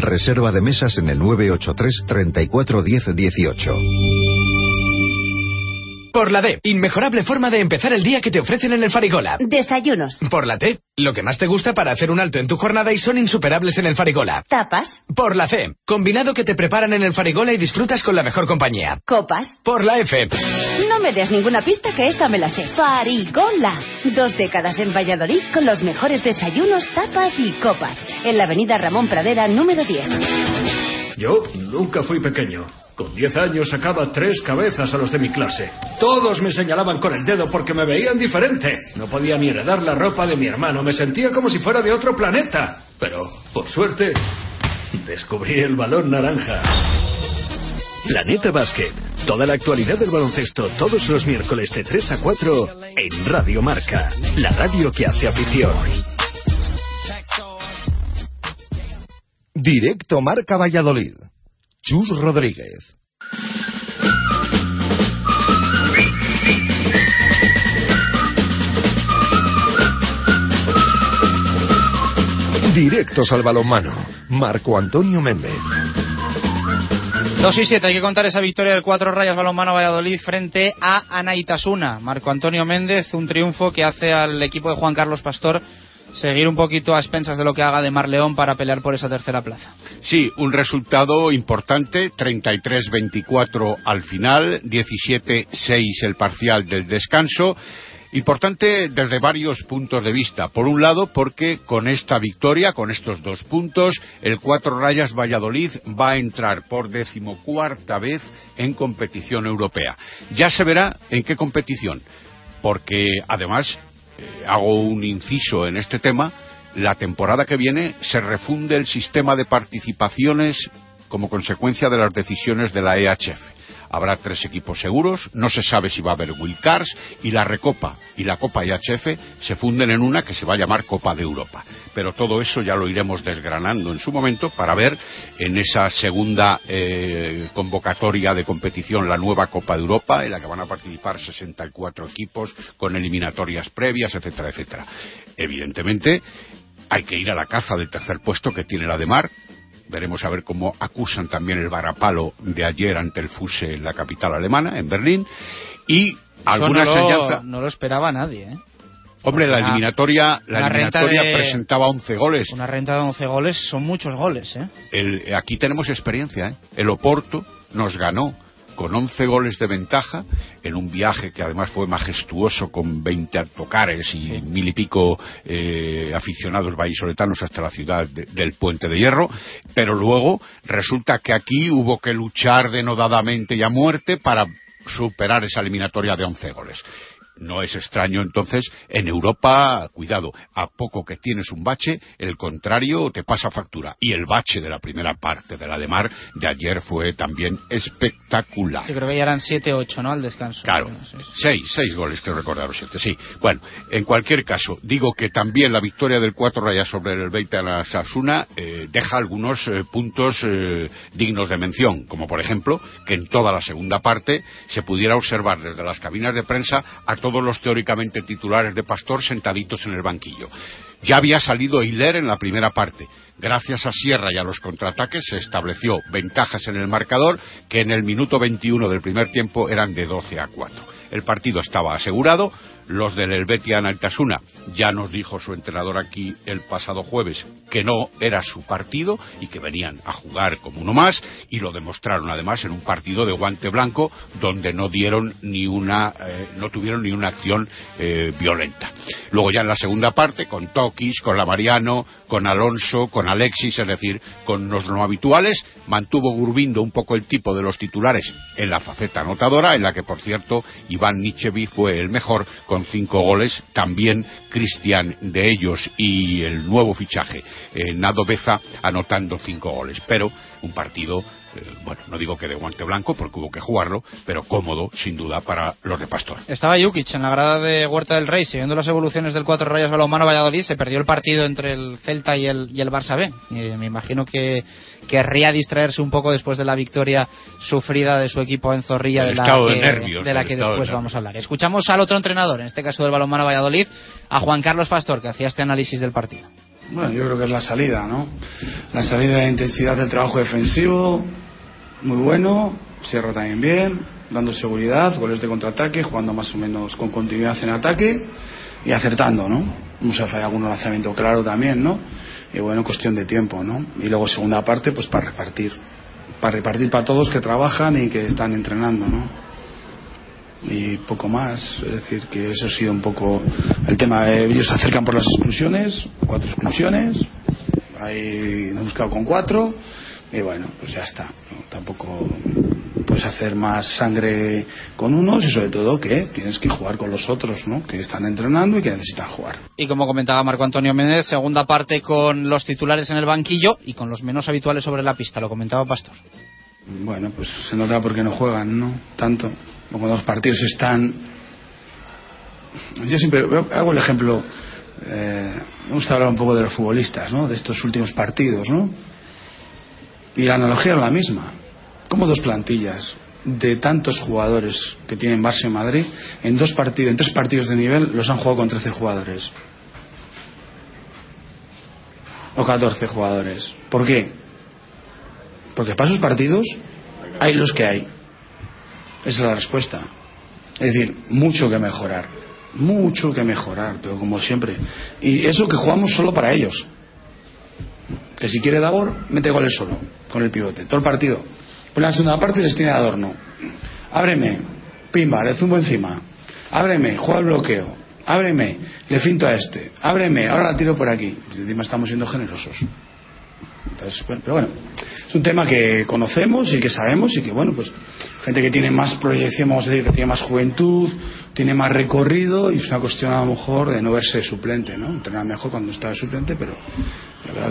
Reserva de mesas en el 983 34 10 18. Por la D, inmejorable forma de empezar el día que te ofrecen en el Farigola. Desayunos. Por la T, lo que más te gusta para hacer un alto en tu jornada y son insuperables en el Farigola. Tapas. Por la C, combinado que te preparan en el Farigola y disfrutas con la mejor compañía. Copas. Por la F. No me des ninguna pista que esta me la sé. Farigola. Dos décadas en Valladolid con los mejores desayunos, tapas y copas. En la avenida Ramón Pradera, número 10. Yo nunca fui pequeño. Con 10 años sacaba tres cabezas a los de mi clase. Todos me señalaban con el dedo porque me veían diferente. No podía ni heredar la ropa de mi hermano. Me sentía como si fuera de otro planeta. Pero, por suerte, descubrí el balón naranja. Planeta Basket. Toda la actualidad del baloncesto todos los miércoles de 3 a 4 en Radio Marca. La radio que hace afición. Directo Marca Valladolid. Chus Rodríguez. Directos al balonmano. Marco Antonio Méndez. 2 y 7, hay que contar esa victoria del 4 Rayas Balonmano Valladolid frente a Anaitasuna. Marco Antonio Méndez, un triunfo que hace al equipo de Juan Carlos Pastor seguir un poquito a expensas de lo que haga de Mar León para pelear por esa tercera plaza. Sí, un resultado importante, 33-24 al final, 17-6 el parcial del descanso. Importante desde varios puntos de vista. Por un lado, porque con esta victoria, con estos dos puntos, el Cuatro Rayas Valladolid va a entrar por decimocuarta vez en competición europea. Ya se verá en qué competición, porque además eh, hago un inciso en este tema, la temporada que viene se refunde el sistema de participaciones como consecuencia de las decisiones de la EHF. Habrá tres equipos seguros, no se sabe si va a haber Cars y la Recopa y la Copa EHF se funden en una que se va a llamar Copa de Europa. Pero todo eso ya lo iremos desgranando en su momento para ver en esa segunda eh, convocatoria de competición la nueva Copa de Europa en la que van a participar 64 equipos con eliminatorias previas, etcétera, etcétera. Evidentemente hay que ir a la caza del tercer puesto que tiene la de Mar, Veremos a ver cómo acusan también el varapalo de ayer ante el FUSE en la capital alemana, en Berlín. Y alguna no. Lo, no lo esperaba nadie, ¿eh? Hombre, la eliminatoria, la eliminatoria de, presentaba 11 goles. Una renta de 11 goles son muchos goles, ¿eh? El, aquí tenemos experiencia, ¿eh? El Oporto nos ganó con 11 goles de ventaja en un viaje que además fue majestuoso con 20 autocares y sí. mil y pico eh, aficionados vallisoletanos hasta la ciudad de, del Puente de Hierro, pero luego resulta que aquí hubo que luchar denodadamente y a muerte para superar esa eliminatoria de 11 goles. No es extraño entonces, en Europa, cuidado, a poco que tienes un bache, el contrario te pasa factura. Y el bache de la primera parte de la de Mar de ayer fue también espectacular. Sí, creo que ya eran 7-8, ¿no? Al descanso. Claro, Bueno, sí, sí. seis, seis goles creo recordar, o siete, sí. Bueno, en cualquier caso, digo que también la victoria del cuatro rayas sobre el Beita a la Sasuna eh, deja algunos eh, puntos eh, dignos de mención, como por ejemplo que en toda la segunda parte se pudiera observar desde las cabinas de prensa a todos los teóricamente titulares de Pastor sentaditos en el banquillo. Ya había salido Hiler en la primera parte. Gracias a Sierra y a los contraataques se estableció ventajas en el marcador que en el minuto 21 del primer tiempo eran de 12 a 4. El partido estaba asegurado. Los del Helvetia Altasuna ya nos dijo su entrenador aquí el pasado jueves que no era su partido y que venían a jugar como uno más y lo demostraron además en un partido de guante blanco donde no dieron ni una eh, no tuvieron ni una acción eh, violenta. Luego ya en la segunda parte con Tokis, con la Mariano, con Alonso, con Alexis, es decir, con los no habituales, mantuvo Gurbindo un poco el tipo de los titulares en la faceta anotadora, en la que por cierto Iván Nichevi fue el mejor con cinco goles, también Cristian de ellos y el nuevo fichaje eh, Nado Beza anotando cinco goles, pero un partido bueno, no digo que de guante blanco porque hubo que jugarlo, pero cómodo, sin duda, para los de Pastor. Estaba Jukic en la grada de Huerta del Rey, siguiendo las evoluciones del Cuatro Rayas Balonmano Valladolid, se perdió el partido entre el Celta y el, y el Barça B. Y me imagino que querría distraerse un poco después de la victoria sufrida de su equipo en Zorrilla, El de la de que, nervios, de la el que estado de después vamos a hablar. Escuchamos al otro entrenador, en este caso del Balonmano Valladolid, a Juan Carlos Pastor, que hacía este análisis del partido. Bueno, yo creo que es la salida, ¿no? La salida de intensidad del trabajo defensivo, muy bueno, cierra también bien, dando seguridad, goles de contraataque, jugando más o menos con continuidad en ataque y acertando, ¿no? No se falla algún lanzamiento claro también, ¿no? Y bueno, cuestión de tiempo, ¿no? Y luego segunda parte, pues para repartir. Para repartir para todos que trabajan y que están entrenando, ¿no? Y poco más. Es decir, que eso ha sido un poco el tema. Eh, Ellos se acercan por las exclusiones, cuatro exclusiones, ahí nos hemos quedado con cuatro, y bueno, pues ya está. ¿no? Tampoco puedes hacer más sangre con unos y sobre todo que tienes que jugar con los otros, ¿no? Que están entrenando y que necesitan jugar. Y como comentaba Marco Antonio Méndez, segunda parte con los titulares en el banquillo y con los menos habituales sobre la pista, lo comentaba Pastor. Bueno, pues se nota porque no juegan, ¿no? Tanto. Cuando los partidos están. Yo siempre hago el ejemplo. Eh, me gusta hablar un poco de los futbolistas, ¿no? De estos últimos partidos, ¿no? Y la analogía es la misma. Como dos plantillas de tantos jugadores que tienen Barça y Madrid, en dos partidos, en tres partidos de nivel, los han jugado con 13 jugadores. O 14 jugadores. ¿Por qué? Porque para esos partidos hay los que hay. Esa es la respuesta. Es decir, mucho que mejorar. Mucho que mejorar, pero como siempre. Y eso que jugamos solo para ellos. Que si quiere Davor, mete goles solo, con el pivote. Todo el partido. Pues la segunda parte les tiene de adorno. Ábreme, pimba, le zumbo encima. Ábreme, juega el bloqueo. Ábreme, le finto a este. Ábreme, ahora la tiro por aquí. Y encima estamos siendo generosos. Entonces, bueno, pero bueno, es un tema que conocemos y que sabemos y que, bueno, pues gente que tiene más proyección, vamos a decir, que tiene más juventud, tiene más recorrido y es una cuestión a lo mejor de no verse suplente, ¿no? Entrenar mejor cuando está de suplente, pero,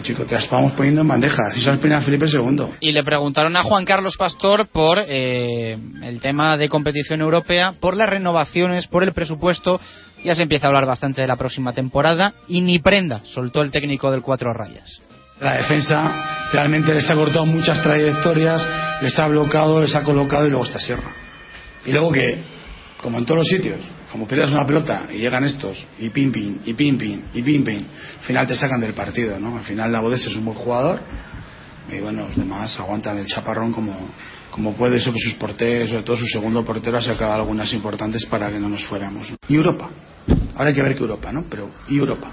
chicos, te las vamos poniendo en bandeja. Así se a Felipe II. Y le preguntaron a Juan Carlos Pastor por eh, el tema de competición europea, por las renovaciones, por el presupuesto. Ya se empieza a hablar bastante de la próxima temporada y ni prenda soltó el técnico del Cuatro Rayas. La defensa realmente les ha cortado muchas trayectorias, les ha bloqueado, les ha colocado y luego está Sierra. Y luego que, como en todos los sitios, como pierdas una pelota y llegan estos, y pim pim, y pim pim, y pim pim, al final te sacan del partido, ¿no? Al final la Bodes es un buen jugador y bueno, los demás aguantan el chaparrón como, como puede, eso que sus porteros, sobre todo su segundo portero, ha sacado algunas importantes para que no nos fuéramos. Y Europa. Ahora hay que ver que Europa, ¿no? Pero, ¿y Europa?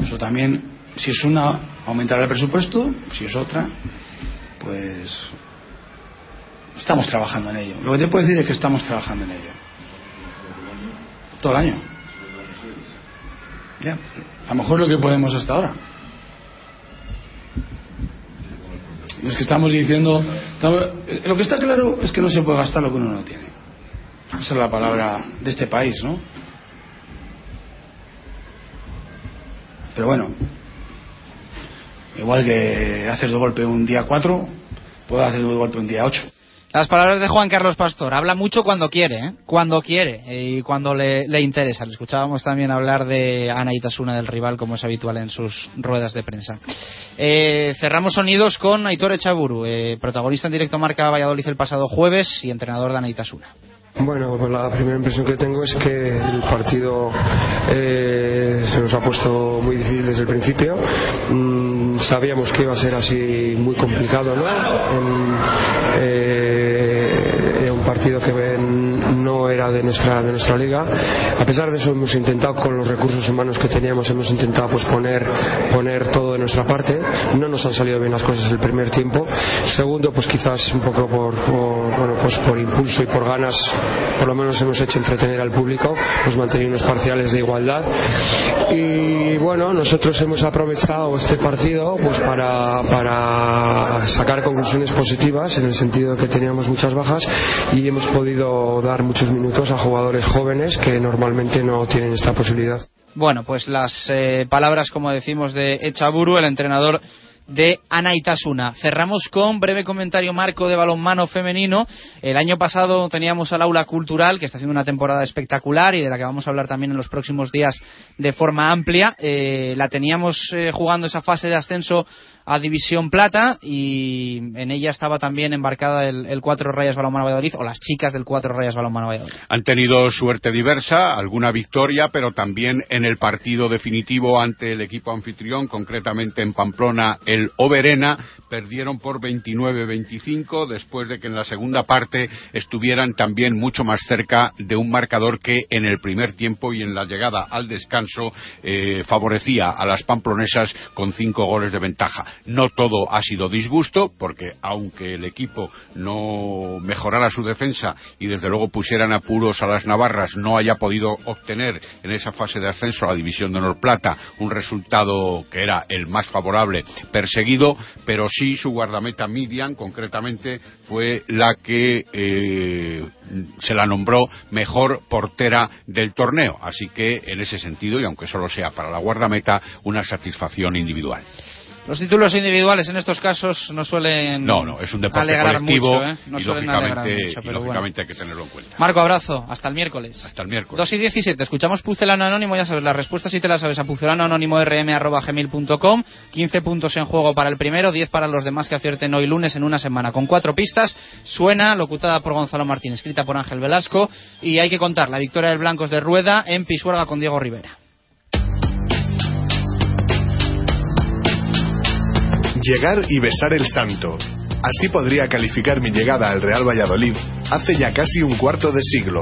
Eso también, si es una, aumentará el presupuesto, si es otra, pues estamos trabajando en ello. Lo que te puedo decir es que estamos trabajando en ello. Todo el año. Ya, a lo mejor lo que podemos hasta ahora. Es que estamos diciendo. estamos- lo que está claro es que no se puede gastar lo que uno no tiene. Esa es la palabra de este país, ¿no? Pero bueno, igual que haces de golpe un día 4, puedo hacer de golpe un día 8. Las palabras de Juan Carlos Pastor. Habla mucho cuando quiere, ¿eh? Cuando quiere y cuando le, le interesa. Le escuchábamos también hablar de Ana Itasuna del rival, como es habitual en sus ruedas de prensa. Eh, cerramos sonidos con Aitor Echaburu, eh, protagonista en directo Marca Valladolid el pasado jueves y entrenador de Ana Itasuna. Bueno, pues la primera impresión que tengo es que el partido eh, se nos ha puesto muy difícil desde el principio. Mm, sabíamos que iba a ser así muy complicado, ¿no? Eh, partido que no era de nuestra, de nuestra liga. A pesar de eso hemos intentado con los recursos humanos que teníamos, hemos intentado pues poner, poner todo de nuestra parte. No nos han salido bien las cosas el primer tiempo. Segundo, pues quizás un poco por, por, bueno, pues por impulso y por ganas, por lo menos hemos hecho entretener al público, hemos mantenido unos parciales de igualdad. Y bueno, nosotros hemos aprovechado este partido pues para, para sacar conclusiones positivas en el sentido de que teníamos muchas bajas y hemos podido dar muchos minutos a jugadores jóvenes que normalmente no tienen esta posibilidad. Bueno, pues las eh, palabras, como decimos, de Echaburu, el entrenador de Anaitasuna. Cerramos con breve comentario marco de balonmano femenino. El año pasado teníamos al aula cultural, que está haciendo una temporada espectacular y de la que vamos a hablar también en los próximos días de forma amplia. Eh, la teníamos eh, jugando esa fase de ascenso a División Plata y en ella estaba también embarcada el, el Cuatro Rayas Balonmano Valladolid o las chicas del Cuatro Rayas Balonmano Valladolid. Han tenido suerte diversa, alguna victoria, pero también en el partido definitivo ante el equipo anfitrión, concretamente en Pamplona, el Oberena, perdieron por 29-25 después de que en la segunda parte estuvieran también mucho más cerca de un marcador que en el primer tiempo y en la llegada al descanso eh, favorecía a las pamplonesas con cinco goles de ventaja. No todo ha sido disgusto, porque aunque el equipo no mejorara su defensa y desde luego pusieran apuros a las navarras, no haya podido obtener en esa fase de ascenso a la división de honor plata un resultado que era el más favorable perseguido, pero sí su guardameta Miriam, concretamente, fue la que eh, se la nombró mejor portera del torneo. Así que en ese sentido, y aunque solo sea para la guardameta, una satisfacción individual. Los títulos individuales en estos casos no suelen No, no, es un deporte colectivo mucho, ¿eh? No y lógicamente, mucho, y pero lógicamente hay que tenerlo en cuenta. Marco, abrazo. Hasta el miércoles. Hasta el miércoles. 2 y 17. Escuchamos Pucelano Anónimo. Ya sabes, las respuestas si te las sabes a pucelanoanónimo.rm.gmail.com 15 puntos en juego para el primero, 10 para los demás que acierten hoy lunes en una semana. Con cuatro pistas. Suena, locutada por Gonzalo Martín, escrita por Ángel Velasco. Y hay que contar la victoria del Blancos de Rueda en Pisuerga con Diego Rivera. Llegar y besar el santo. Así podría calificar mi llegada al Real Valladolid hace ya casi un cuarto de siglo.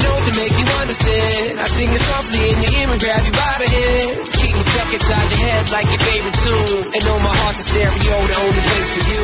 Note to make you understand, I'd sing it softly in your ear and grab you by the hands. Keep stuck inside your head like your favorite tune. And know my heart's a stereo, the only place for you.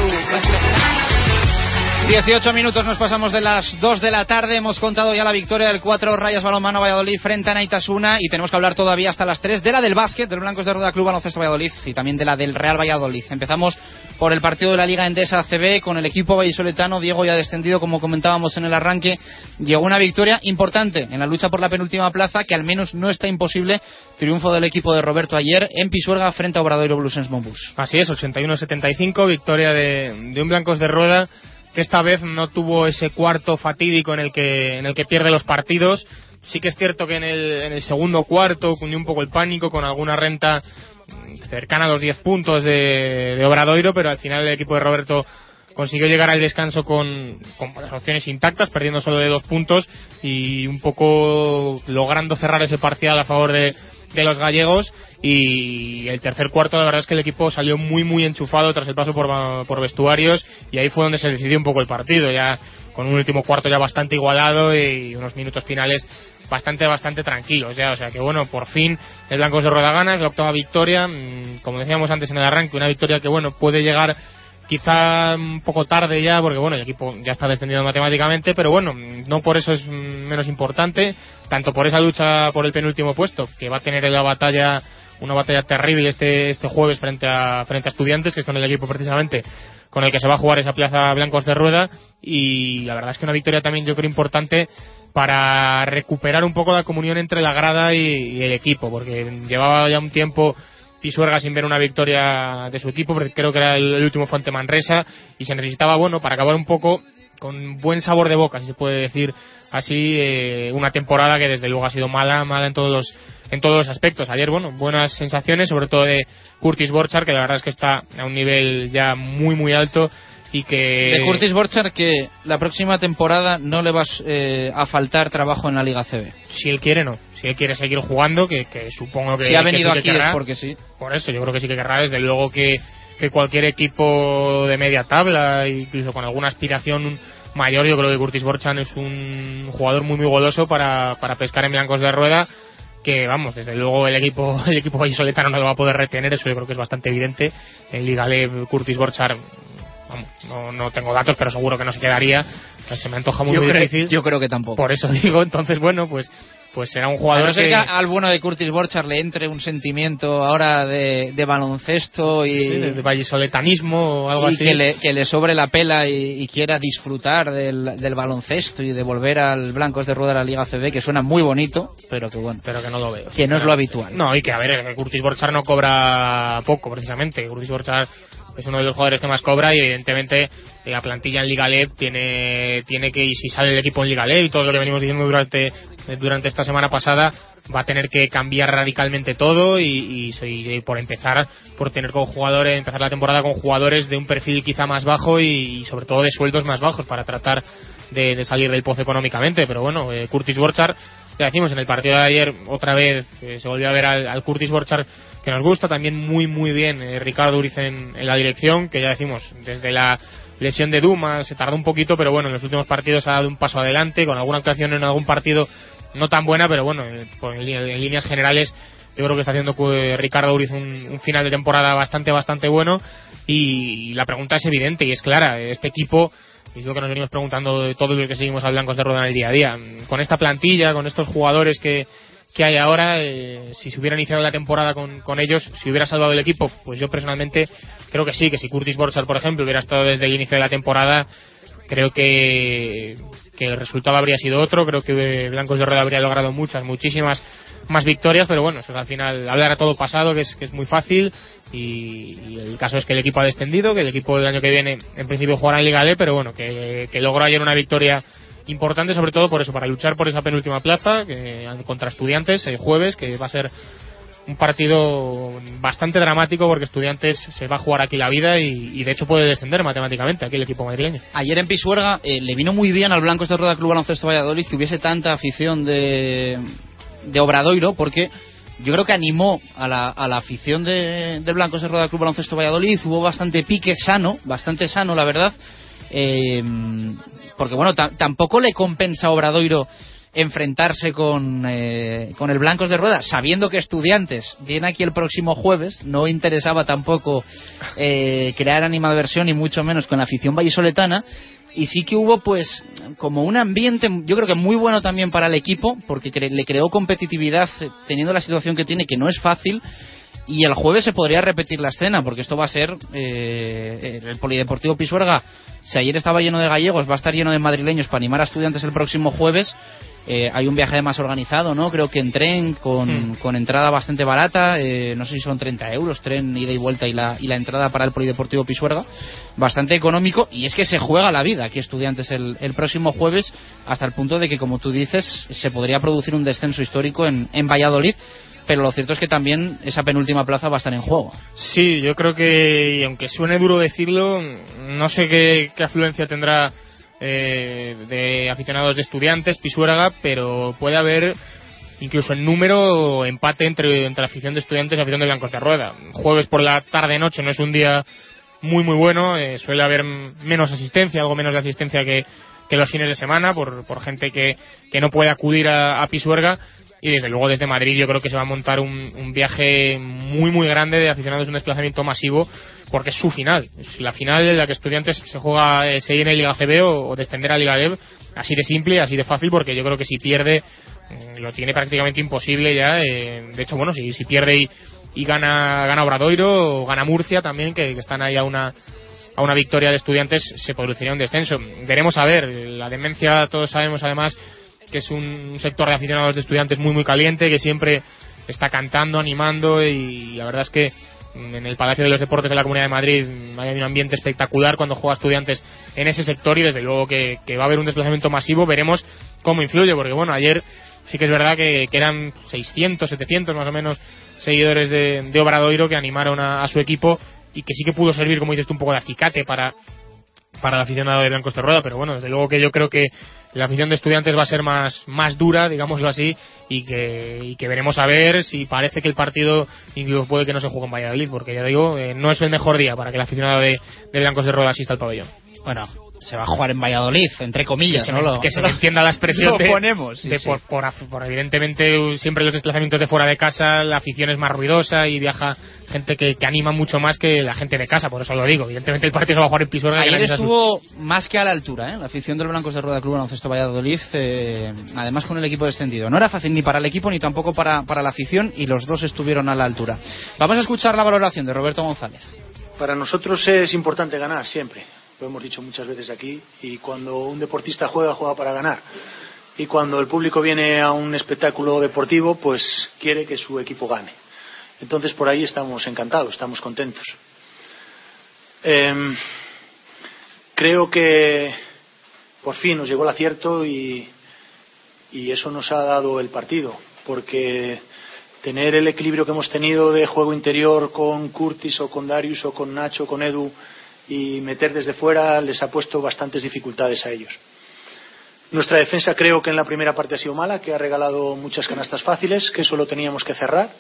18 minutos nos pasamos de las 2 de la tarde. Hemos contado ya la victoria del 4 Rayas Balonmano Valladolid frente a Naitasuna y tenemos que hablar todavía hasta las 3 de la del básquet, del Blancos de Rueda Club Baloncesto Valladolid y también de la del Real Valladolid. Empezamos por el partido de la Liga Endesa ACB con el equipo vallisoletano. Diego ya descendido, como comentábamos en el arranque. Llegó una victoria importante en la lucha por la penúltima plaza, que al menos no está imposible. Triunfo del equipo de Roberto ayer en Pisuerga frente a Obradoiro Blues Mombus. Así es, 81-75, victoria de, de un Blancos de Rueda que esta vez no tuvo ese cuarto fatídico en el que, en el que pierde los partidos. Sí que es cierto que en el, en el segundo cuarto cundió un poco el pánico con alguna renta cercana a los 10 puntos de, de Obradoiro, pero al final el equipo de Roberto consiguió llegar al descanso con, con las opciones intactas, perdiendo solo de dos puntos y un poco logrando cerrar ese parcial a favor de, de los gallegos. Y el tercer cuarto la verdad es que el equipo salió muy muy enchufado tras el paso por, por vestuarios y ahí fue donde se decidió un poco el partido. Ya con un último cuarto ya bastante igualado y unos minutos finales bastante bastante tranquilos ya. O sea que bueno por fin el Blancos de Rueda gana es la octava victoria. Mm, como decíamos antes en el arranque una victoria que bueno puede llegar quizá un poco tarde ya, porque bueno, el equipo ya está descendido matemáticamente, pero bueno, no por eso es menos importante, tanto por esa lucha por el penúltimo puesto, que va a tener la batalla, una batalla terrible este, este jueves frente a, frente a estudiantes, que es con el equipo precisamente con el que se va a jugar esa plaza Blancos de Rueda. Y la verdad es que una victoria también yo creo importante para recuperar un poco la comunión entre la grada y, el equipo, porque llevaba ya un tiempo Pisuerga sin ver una victoria de su equipo, porque creo que era el, último fue ante Manresa y se necesitaba, bueno, para acabar un poco con buen sabor de boca, si se puede decir así, eh, una temporada que desde luego ha sido mala, mala en todos los en todos los aspectos. Ayer, bueno, buenas sensaciones, sobre todo de Curtis Borchar, que la verdad es que está a un nivel ya muy, muy alto y que... De Curtis Borchar que la próxima temporada no le va eh, a faltar trabajo en la Liga CB. Si él quiere, no. Si él quiere seguir jugando, que, que supongo que... Si ha que venido sí que aquí es querrá. porque sí. Por eso, yo creo que sí que querrá, desde luego que, que cualquier equipo de media tabla, incluso con alguna aspiración mayor, yo creo que Curtis Borchan es un jugador muy muy goloso para, para pescar en blancos de rueda que vamos, desde luego el equipo <laughs> el equipo vallisoletano no lo va a poder retener, eso yo creo que es bastante evidente. En Liga Curtis Borchar, vamos, no, no tengo datos, pero seguro que no se quedaría. Se me antoja muy, Yo muy creo- difícil. yo creo que tampoco. Por eso <laughs> digo, entonces bueno, pues pues será un A jugador no ser que... que al bueno de Curtis Borchar le entre un sentimiento ahora de, de baloncesto y, Sí, de vallisoletanismo o algo y así. Que, le, que le sobre la pela y, y quiera disfrutar del, del baloncesto y de volver al Blancos de Rueda de la Liga CB, que suena muy bonito, pero que bueno, pero que no lo veo. que no es lo habitual. No, y que a ver, que Curtis Borchar no cobra poco precisamente. Curtis Borchar es uno de los jugadores que más cobra y evidentemente eh, la plantilla en Liga Lev tiene, tiene que, y si sale el equipo en Liga Lev y todo lo que venimos diciendo durante, durante esta semana pasada, va a tener que cambiar radicalmente todo y, y- por empezar, por tener con jugadores, empezar la temporada con jugadores de un perfil quizá más bajo y, sobre todo de sueldos más bajos para tratar de, salir del pozo económicamente. Pero bueno, eh, Curtis Borchar, ya decimos, en el partido de ayer otra vez eh, se volvió a ver al, Curtis Borchar que nos gusta, también muy muy bien eh, Ricardo Uriz en, en la dirección, que ya decimos, desde la lesión de Duma se tardó un poquito, pero bueno, en los últimos partidos ha dado un paso adelante, con alguna actuación en algún partido no tan buena, pero bueno, eh, en, líneas generales yo creo que está haciendo eh, Ricardo Uriz un, un final de temporada bastante, bastante bueno y, la pregunta es evidente y es clara. Este equipo, y es lo que nos venimos preguntando de todos los que seguimos al Blancos de Rueda en el día a día, con esta plantilla, con estos jugadores que, que hay ahora, eh, si se hubiera iniciado la temporada con, con ellos, si hubiera salvado el equipo, pues yo personalmente creo que sí, que si Curtis Borchar, por ejemplo, hubiera estado desde el inicio de la temporada, creo que, que el resultado habría sido otro, creo que Blancos de Rueda habría logrado muchas, muchísimas más victorias, pero bueno, eso es al final hablar a todo pasado, que es, que es muy fácil, y, el caso es que el equipo ha descendido, que el equipo del año que viene en principio jugará en Liga D, pero bueno, que, que logró ayer una victoria importante, sobre todo por eso, para luchar por esa penúltima plaza, que, contra estudiantes el jueves, que va a ser un partido bastante dramático porque Estudiantes se va a jugar aquí la vida y, de hecho puede descender matemáticamente aquí el equipo madrileño. Ayer en Pisuerga eh, le vino muy bien al Blancos de Rueda Club Baloncesto Valladolid que hubiese tanta afición de, de Obradoiro porque yo creo que animó a la, a la afición de, del Blancos de Rueda Club Baloncesto Valladolid, hubo bastante pique sano, bastante sano la verdad, eh, porque bueno, ta- tampoco le compensa a Obradoiro enfrentarse con, eh, con el Blancos de Rueda, sabiendo que Estudiantes viene aquí el próximo jueves, no interesaba tampoco eh, crear animadversión y mucho menos con la afición vallisoletana, y sí que hubo pues como un ambiente yo creo que muy bueno también para el equipo porque le creó competitividad eh, teniendo la situación que tiene que no es fácil y el jueves se podría repetir la escena porque esto va a ser eh, el polideportivo Pisuerga si ayer estaba lleno de gallegos va a estar lleno de madrileños para animar a estudiantes el próximo jueves Eh, hay un viaje además organizado no creo que en tren con, Hmm. con entrada bastante barata eh, no sé si son 30 euros tren ida y vuelta y la, y la entrada para el polideportivo Pisuerga bastante económico y es que se juega la vida aquí estudiantes el, el próximo jueves hasta el punto de que como tú dices se podría producir un descenso histórico en, en Valladolid pero lo cierto es que también esa penúltima plaza va a estar en juego Sí, yo creo que, y aunque suene duro decirlo, no sé qué, afluencia tendrá eh, de aficionados de estudiantes, Pisuerga, pero puede haber incluso en número empate entre, entre la afición de estudiantes y la afición de Blancos de Rueda. Jueves por la tarde-noche no es un día muy muy bueno, eh, suele haber menos asistencia, algo menos de asistencia que, que los fines de semana por, por gente que, que no puede acudir a Pisuerga y desde luego desde Madrid yo creo que se va a montar un, un viaje muy muy grande de aficionados, un desplazamiento masivo porque es su final, la final en la que estudiantes se juega eh, seguir Liga CB o, o descender a Liga Dev, así de simple, así de fácil porque yo creo que si pierde eh, lo tiene prácticamente imposible ya, eh, de hecho bueno, si, si pierde y, y gana, gana Obradoiro o gana Murcia también, que, que están ahí a una a una victoria de estudiantes se produciría un descenso. Veremos a ver, la demencia todos sabemos además que es un sector de aficionados de estudiantes muy muy caliente, que siempre está cantando, animando y la verdad es que en el Palacio de los Deportes de la Comunidad de Madrid hay un ambiente espectacular cuando juega estudiantes en ese sector y desde luego que, va a haber un desplazamiento masivo, veremos cómo influye, porque bueno, ayer sí que es verdad que, eran 600, 700 más o menos seguidores de, de Obradoiro que animaron a, a su equipo y que sí que pudo servir, como dices tú, un poco de acicate para, para el aficionado de Blancos de Rueda, pero bueno, desde luego que yo creo que la afición de estudiantes va a ser más, más dura, digámoslo así, y que, y que veremos a ver si parece que el partido incluso puede que no se juegue en Valladolid, porque ya digo, eh, no es el mejor día para que el aficionado de, Blancos de Rueda asista al pabellón. Bueno, se va a jugar en Valladolid, entre comillas, que se, ¿no? me, Lo- que se me entienda la expresión Lo de, ponemos, sí, de sí. Por, por, por evidentemente siempre los desplazamientos de fuera de casa la afición es más ruidosa y viaja gente que, que anima mucho más que la gente de casa por eso lo digo evidentemente el partido se va a jugar en Pisuerga Ayer sus- estuvo más que a la altura, ¿eh? la afición del Blancos de Rueda Club Baloncesto Valladolid, eh, además con el equipo descendido. No era fácil ni para el equipo ni tampoco para, para la afición y los dos estuvieron a la altura. Vamos a escuchar la valoración de Roberto González. Para nosotros es importante ganar siempre, lo hemos dicho muchas veces aquí, y cuando un deportista juega, juega para ganar. Y cuando el público viene a un espectáculo deportivo, pues quiere que su equipo gane. Entonces por ahí estamos encantados, estamos contentos. Em, creo que por fin nos llegó el acierto y, y eso nos ha dado el partido, porque tener el equilibrio que hemos tenido de juego interior con Curtis o con Darius o con Nacho o con Edu y meter desde fuera les ha puesto bastantes dificultades a ellos. Nuestra defensa creo que en la primera parte ha sido mala, que ha regalado muchas canastas fáciles, que eso lo teníamos que cerrar.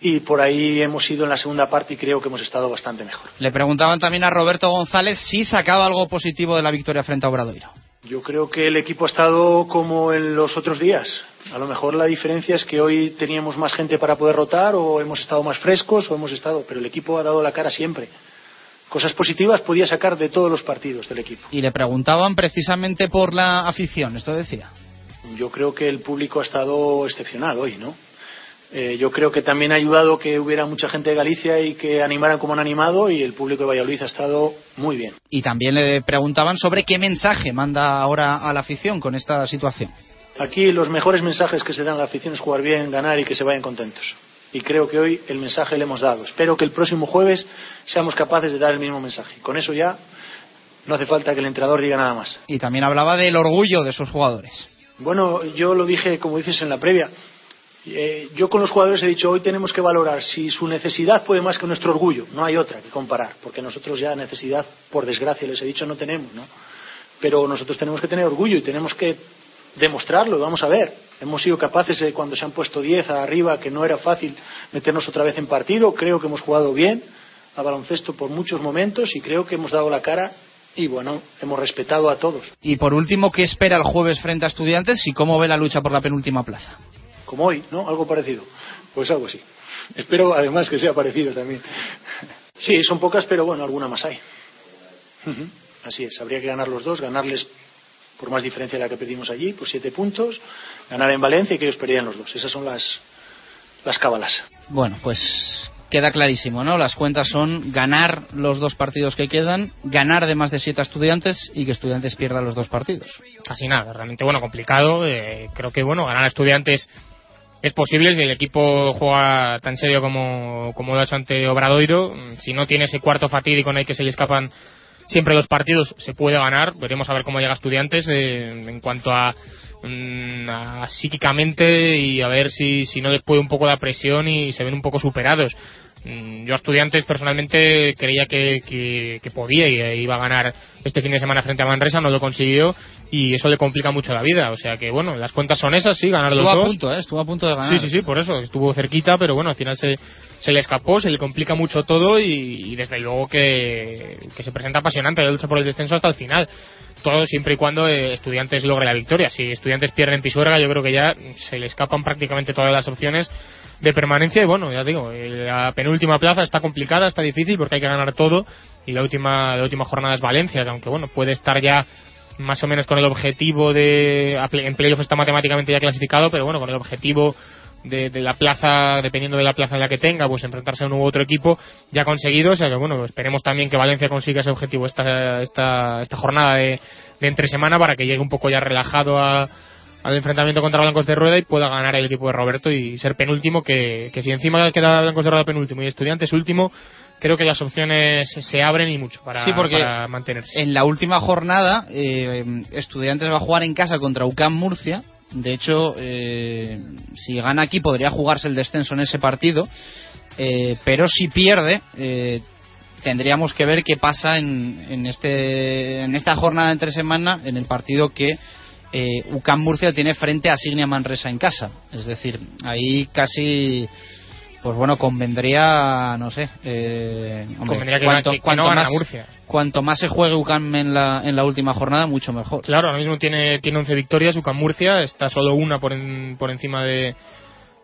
Y por ahí hemos ido en la segunda parte y creo que hemos estado bastante mejor. Le preguntaban también a Roberto González si sacaba algo positivo de la victoria frente a Obradoiro. Yo creo que el equipo ha estado como en los otros días. A lo mejor la diferencia es que hoy teníamos más gente para poder rotar o hemos estado más frescos o hemos estado, pero el equipo ha dado la cara siempre. Cosas positivas podía sacar de todos los partidos del equipo. Y le preguntaban precisamente por la afición, esto decía. Yo creo que el público ha estado excepcional hoy, ¿no? Eh, yo creo que también ha ayudado que hubiera mucha gente de Galicia y que animaran como han animado y el público de Valladolid ha estado muy bien. Y también le preguntaban sobre qué mensaje manda ahora a la afición con esta situación. Aquí los mejores mensajes que se dan a la afición es jugar bien, ganar y que se vayan contentos. Y creo que hoy el mensaje le hemos dado. Espero que el próximo jueves seamos capaces de dar el mismo mensaje. Con eso ya no hace falta que el entrenador diga nada más. Y también hablaba del orgullo de esos jugadores. Bueno, yo lo dije, como dices en la previa. Eh, yo con los jugadores he dicho, hoy tenemos que valorar si su necesidad puede más que nuestro orgullo. No hay otra que comparar, porque nosotros ya necesidad, por desgracia, les he dicho, no tenemos, ¿no? Pero nosotros tenemos que tener orgullo y tenemos que demostrarlo, vamos a ver. Hemos sido capaces, eh, cuando se han puesto 10 arriba, que no era fácil meternos otra vez en partido. Creo que hemos jugado bien a baloncesto por muchos momentos y creo que hemos dado la cara y, bueno, hemos respetado a todos. Y por último, ¿qué espera el jueves frente a Estudiantes y cómo ve la lucha por la penúltima plaza? Como hoy, ¿no? Algo parecido. Pues algo así. Espero, además, que sea parecido también. Sí, son pocas, pero bueno, alguna más hay. Así es, habría que ganar los dos, ganarles por más diferencia de la que pedimos allí, por siete puntos, ganar en Valencia y que ellos perdieran los dos. Esas son las, las cábalas. Bueno, pues queda clarísimo, ¿no? Las cuentas son ganar los dos partidos que quedan, ganar de más de siete a estudiantes y que estudiantes pierda los dos partidos. Casi nada, realmente bueno, complicado. eh, creo que bueno, ganar a estudiantes es posible si el equipo juega tan serio como, como lo ha hecho ante Obradoiro. Si no tiene ese cuarto fatídico en el que se le escapan siempre los partidos, se puede ganar. Veremos a ver cómo llega estudiantes eh, en cuanto a, mm, a psíquicamente y a ver si, si no les puede un poco la presión y se ven un poco superados. Mm, Yo a estudiantes personalmente creía que, que, que podía y eh, iba a ganar este fin de semana frente a Manresa, no lo consiguió y eso le complica mucho la vida. O sea que bueno, las cuentas son esas, sí, ganar Estuvo los a dos. punto, ¿eh? Estuvo a punto de ganar. Sí, sí, sí, por eso. Estuvo cerquita, pero bueno, al final se, se le escapó, se le complica mucho todo y, y desde luego que, que se presenta apasionante la lucha por el descenso hasta el final. Todo siempre y cuando eh, Estudiantes logre la victoria. Si Estudiantes pierden Pisuerga, yo creo que ya se le escapan prácticamente todas las opciones de permanencia y bueno, ya digo, eh, la penúltima plaza está complicada, está difícil porque hay que ganar todo y la última, la última jornada es Valencia, que aunque bueno, puede estar ya más o menos con el objetivo de en playoff está matemáticamente ya clasificado, pero bueno, con el objetivo de, de la plaza, dependiendo de la plaza en la que tenga, pues enfrentarse a un u otro equipo ya conseguido. O sea que bueno, esperemos también que Valencia consiga ese objetivo esta, esta, esta jornada de, de entre semana para que llegue un poco ya relajado a, al enfrentamiento contra Blancos de Rueda y pueda ganar el equipo de Roberto y ser penúltimo, que, que si encima queda Blancos de Rueda penúltimo y Estudiantes último, creo que las opciones se abren y mucho para, Sí, porque para mantenerse. En la última jornada, eh, Estudiantes va a jugar en casa contra UCAM Murcia. De hecho, eh, si gana aquí podría jugarse el descenso en ese partido. Eh, pero si pierde, eh, tendríamos que ver qué pasa en, en, este, en esta jornada entre semana, en el partido que eh, UCAM Murcia tiene frente a Signia Manresa en casa. Es decir, ahí casi pues bueno, convendría, no sé, eh, hombre, Convendría que cuanto, gane- que cuanto no gane más, Murcia. cuanto más se juegue UCAM en la, en la última jornada, mucho mejor. Claro, ahora mismo tiene, tiene 11 victorias, UCAM Murcia está solo una por, en- por encima de,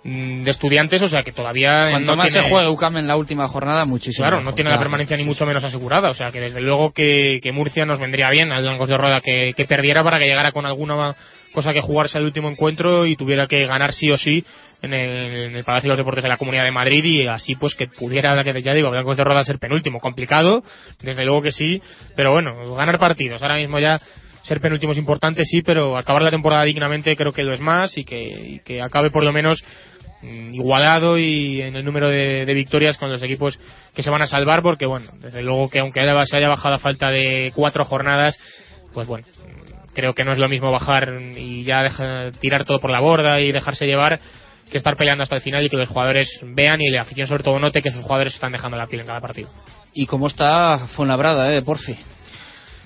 de estudiantes, o sea que todavía Cuanto no más tiene- se juegue UCAM en la última jornada, muchísimo Claro, mejor, no tiene la permanencia ni mucho menos asegurada. O sea que desde luego que, que Murcia nos vendría bien al Blancos de Rueda que, que perdiera para que llegara con alguna cosa que jugarse al último encuentro y tuviera que ganar sí o sí en el, en el Palacio de los Deportes de la Comunidad de Madrid y así pues que pudiera, ya digo, Blancos de Rueda ser penúltimo. Complicado, desde luego que sí, pero bueno, ganar partidos. Ahora mismo ya ser penúltimo es importante, sí, pero acabar la temporada dignamente creo que lo es más y que, y que acabe por lo menos igualado y en el número de, de victorias con los equipos que se van a salvar porque bueno desde luego que aunque se haya bajado a falta de cuatro jornadas pues bueno mm, creo que no es lo mismo bajar y ya deja- tirar todo por la borda y dejarse llevar que estar peleando hasta el final y que los jugadores vean y la afición sobre todo note que sus jugadores están dejando la piel en cada partido ¿Y cómo está Fuenlabrada, eh, porfi?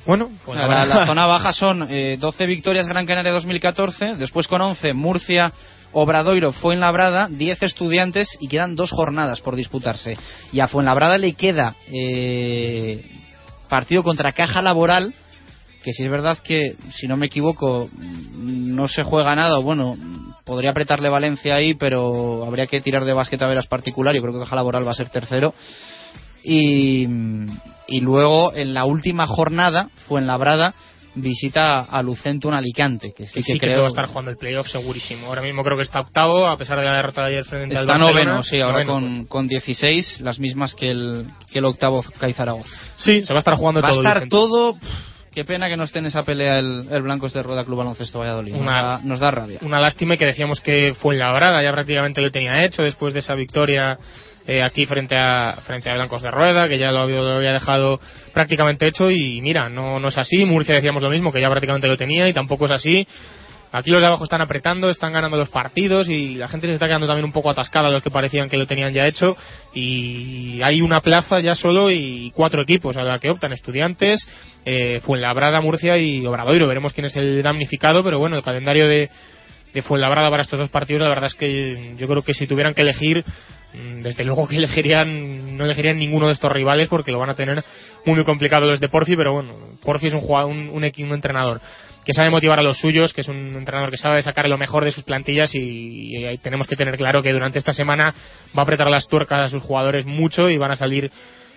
Bueno, la, la zona baja son eh, 12 victorias Gran Canaria 2014, después con 11 Murcia, Obradoiro, Fuenlabrada, 10 estudiantes y quedan dos jornadas por disputarse. Y a Fuenlabrada le queda eh, partido contra Caja Laboral, que si es verdad que, si no me equivoco, no se juega nada, bueno, podría apretarle Valencia ahí, pero habría que tirar de básquet a veras particular, yo creo que Caja Laboral va a ser tercero. Y, y luego en la última jornada Fuenlabrada visita a Lucentum Alicante que sí que que, sí que se creo va a estar jugando el playoff segurísimo. Ahora mismo creo que está octavo a pesar de la derrota de ayer frente al está Barcelona. noveno sí ahora Noveno, con, con 16 las mismas que el, que el octavo Caizaragoza Sí, se va a estar jugando va todo a estar todo qué pena que no esté en esa pelea el, el Blancos de Rueda Club Baloncesto Valladolid. Nos, Una- da, nos da rabia. una lástima que decíamos que fue en la brada, ya prácticamente lo tenía hecho después de esa victoria eh, aquí frente a frente a Blancos de Rueda, que ya lo había, lo había dejado prácticamente hecho y mira, no, no es así. Murcia decíamos lo mismo, que ya prácticamente lo tenía y tampoco es así. Aquí los de abajo están apretando, están ganando los partidos y la gente se está quedando también un poco atascada los que parecían que lo tenían ya hecho y hay una plaza ya solo y cuatro equipos a la que optan estudiantes, eh, Fuenlabrada, Murcia y Obradoiro. Veremos quién es el damnificado, pero bueno, el calendario de, Fuenlabrada para estos dos partidos, la verdad es que yo creo que si tuvieran que elegir, desde luego que <laughs> elegirían, no elegirían ninguno de estos rivales porque lo van a tener muy muy complicado los de Porfi, pero bueno, Porfi es un jugador, un, un, entrenador que sabe motivar a los suyos, que es un entrenador que sabe sacar lo mejor de sus plantillas y, y tenemos que tener claro que durante esta semana va a apretar las tuercas a sus jugadores mucho y van a salir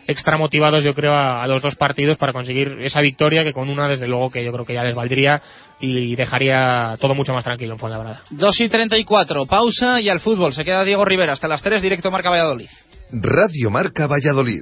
extra motivados yo creo a, a los dos partidos para conseguir esa victoria que con una desde luego que yo creo que ya les valdría y dejaría todo mucho más tranquilo en Fuenlabrada. 2 y 34 pausa y al fútbol. Se queda Diego Rivera. Hasta las 3 directo Marca Valladolid. Radio Marca Valladolid,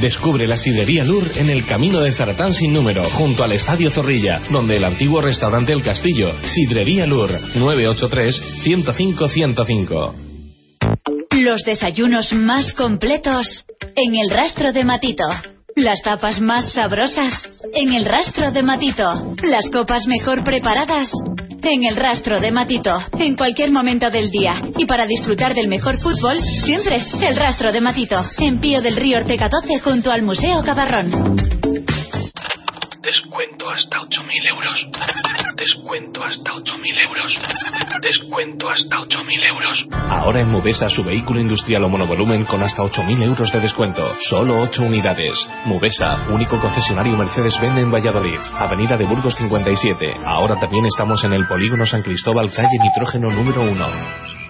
Descubre la sidrería Lur en el camino de Zaratán sin número, junto al Estadio Zorrilla, donde el antiguo restaurante El Castillo. Sidrería Lur, 983-105-105. Los desayunos más completos en el rastro de Matito. Las tapas más sabrosas en el rastro de Matito. Las copas mejor preparadas en el rastro de Matito. En cualquier momento del día. Y para disfrutar del mejor fútbol, siempre el rastro de Matito. En Pío del Río Ortega 12 junto al Museo Cabarrón. Descuento hasta 8.000 euros. Descuento hasta 8.000 euros. descuento hasta 8.000 euros. Ahora en Mubesa su vehículo industrial o monovolumen con hasta 8.000 euros de descuento. Solo 8 unidades. Mubesa, único concesionario Mercedes-Benz en Valladolid. Avenida de Burgos 57. Ahora también estamos en el Polígono San Cristóbal, calle Nitrógeno número 1.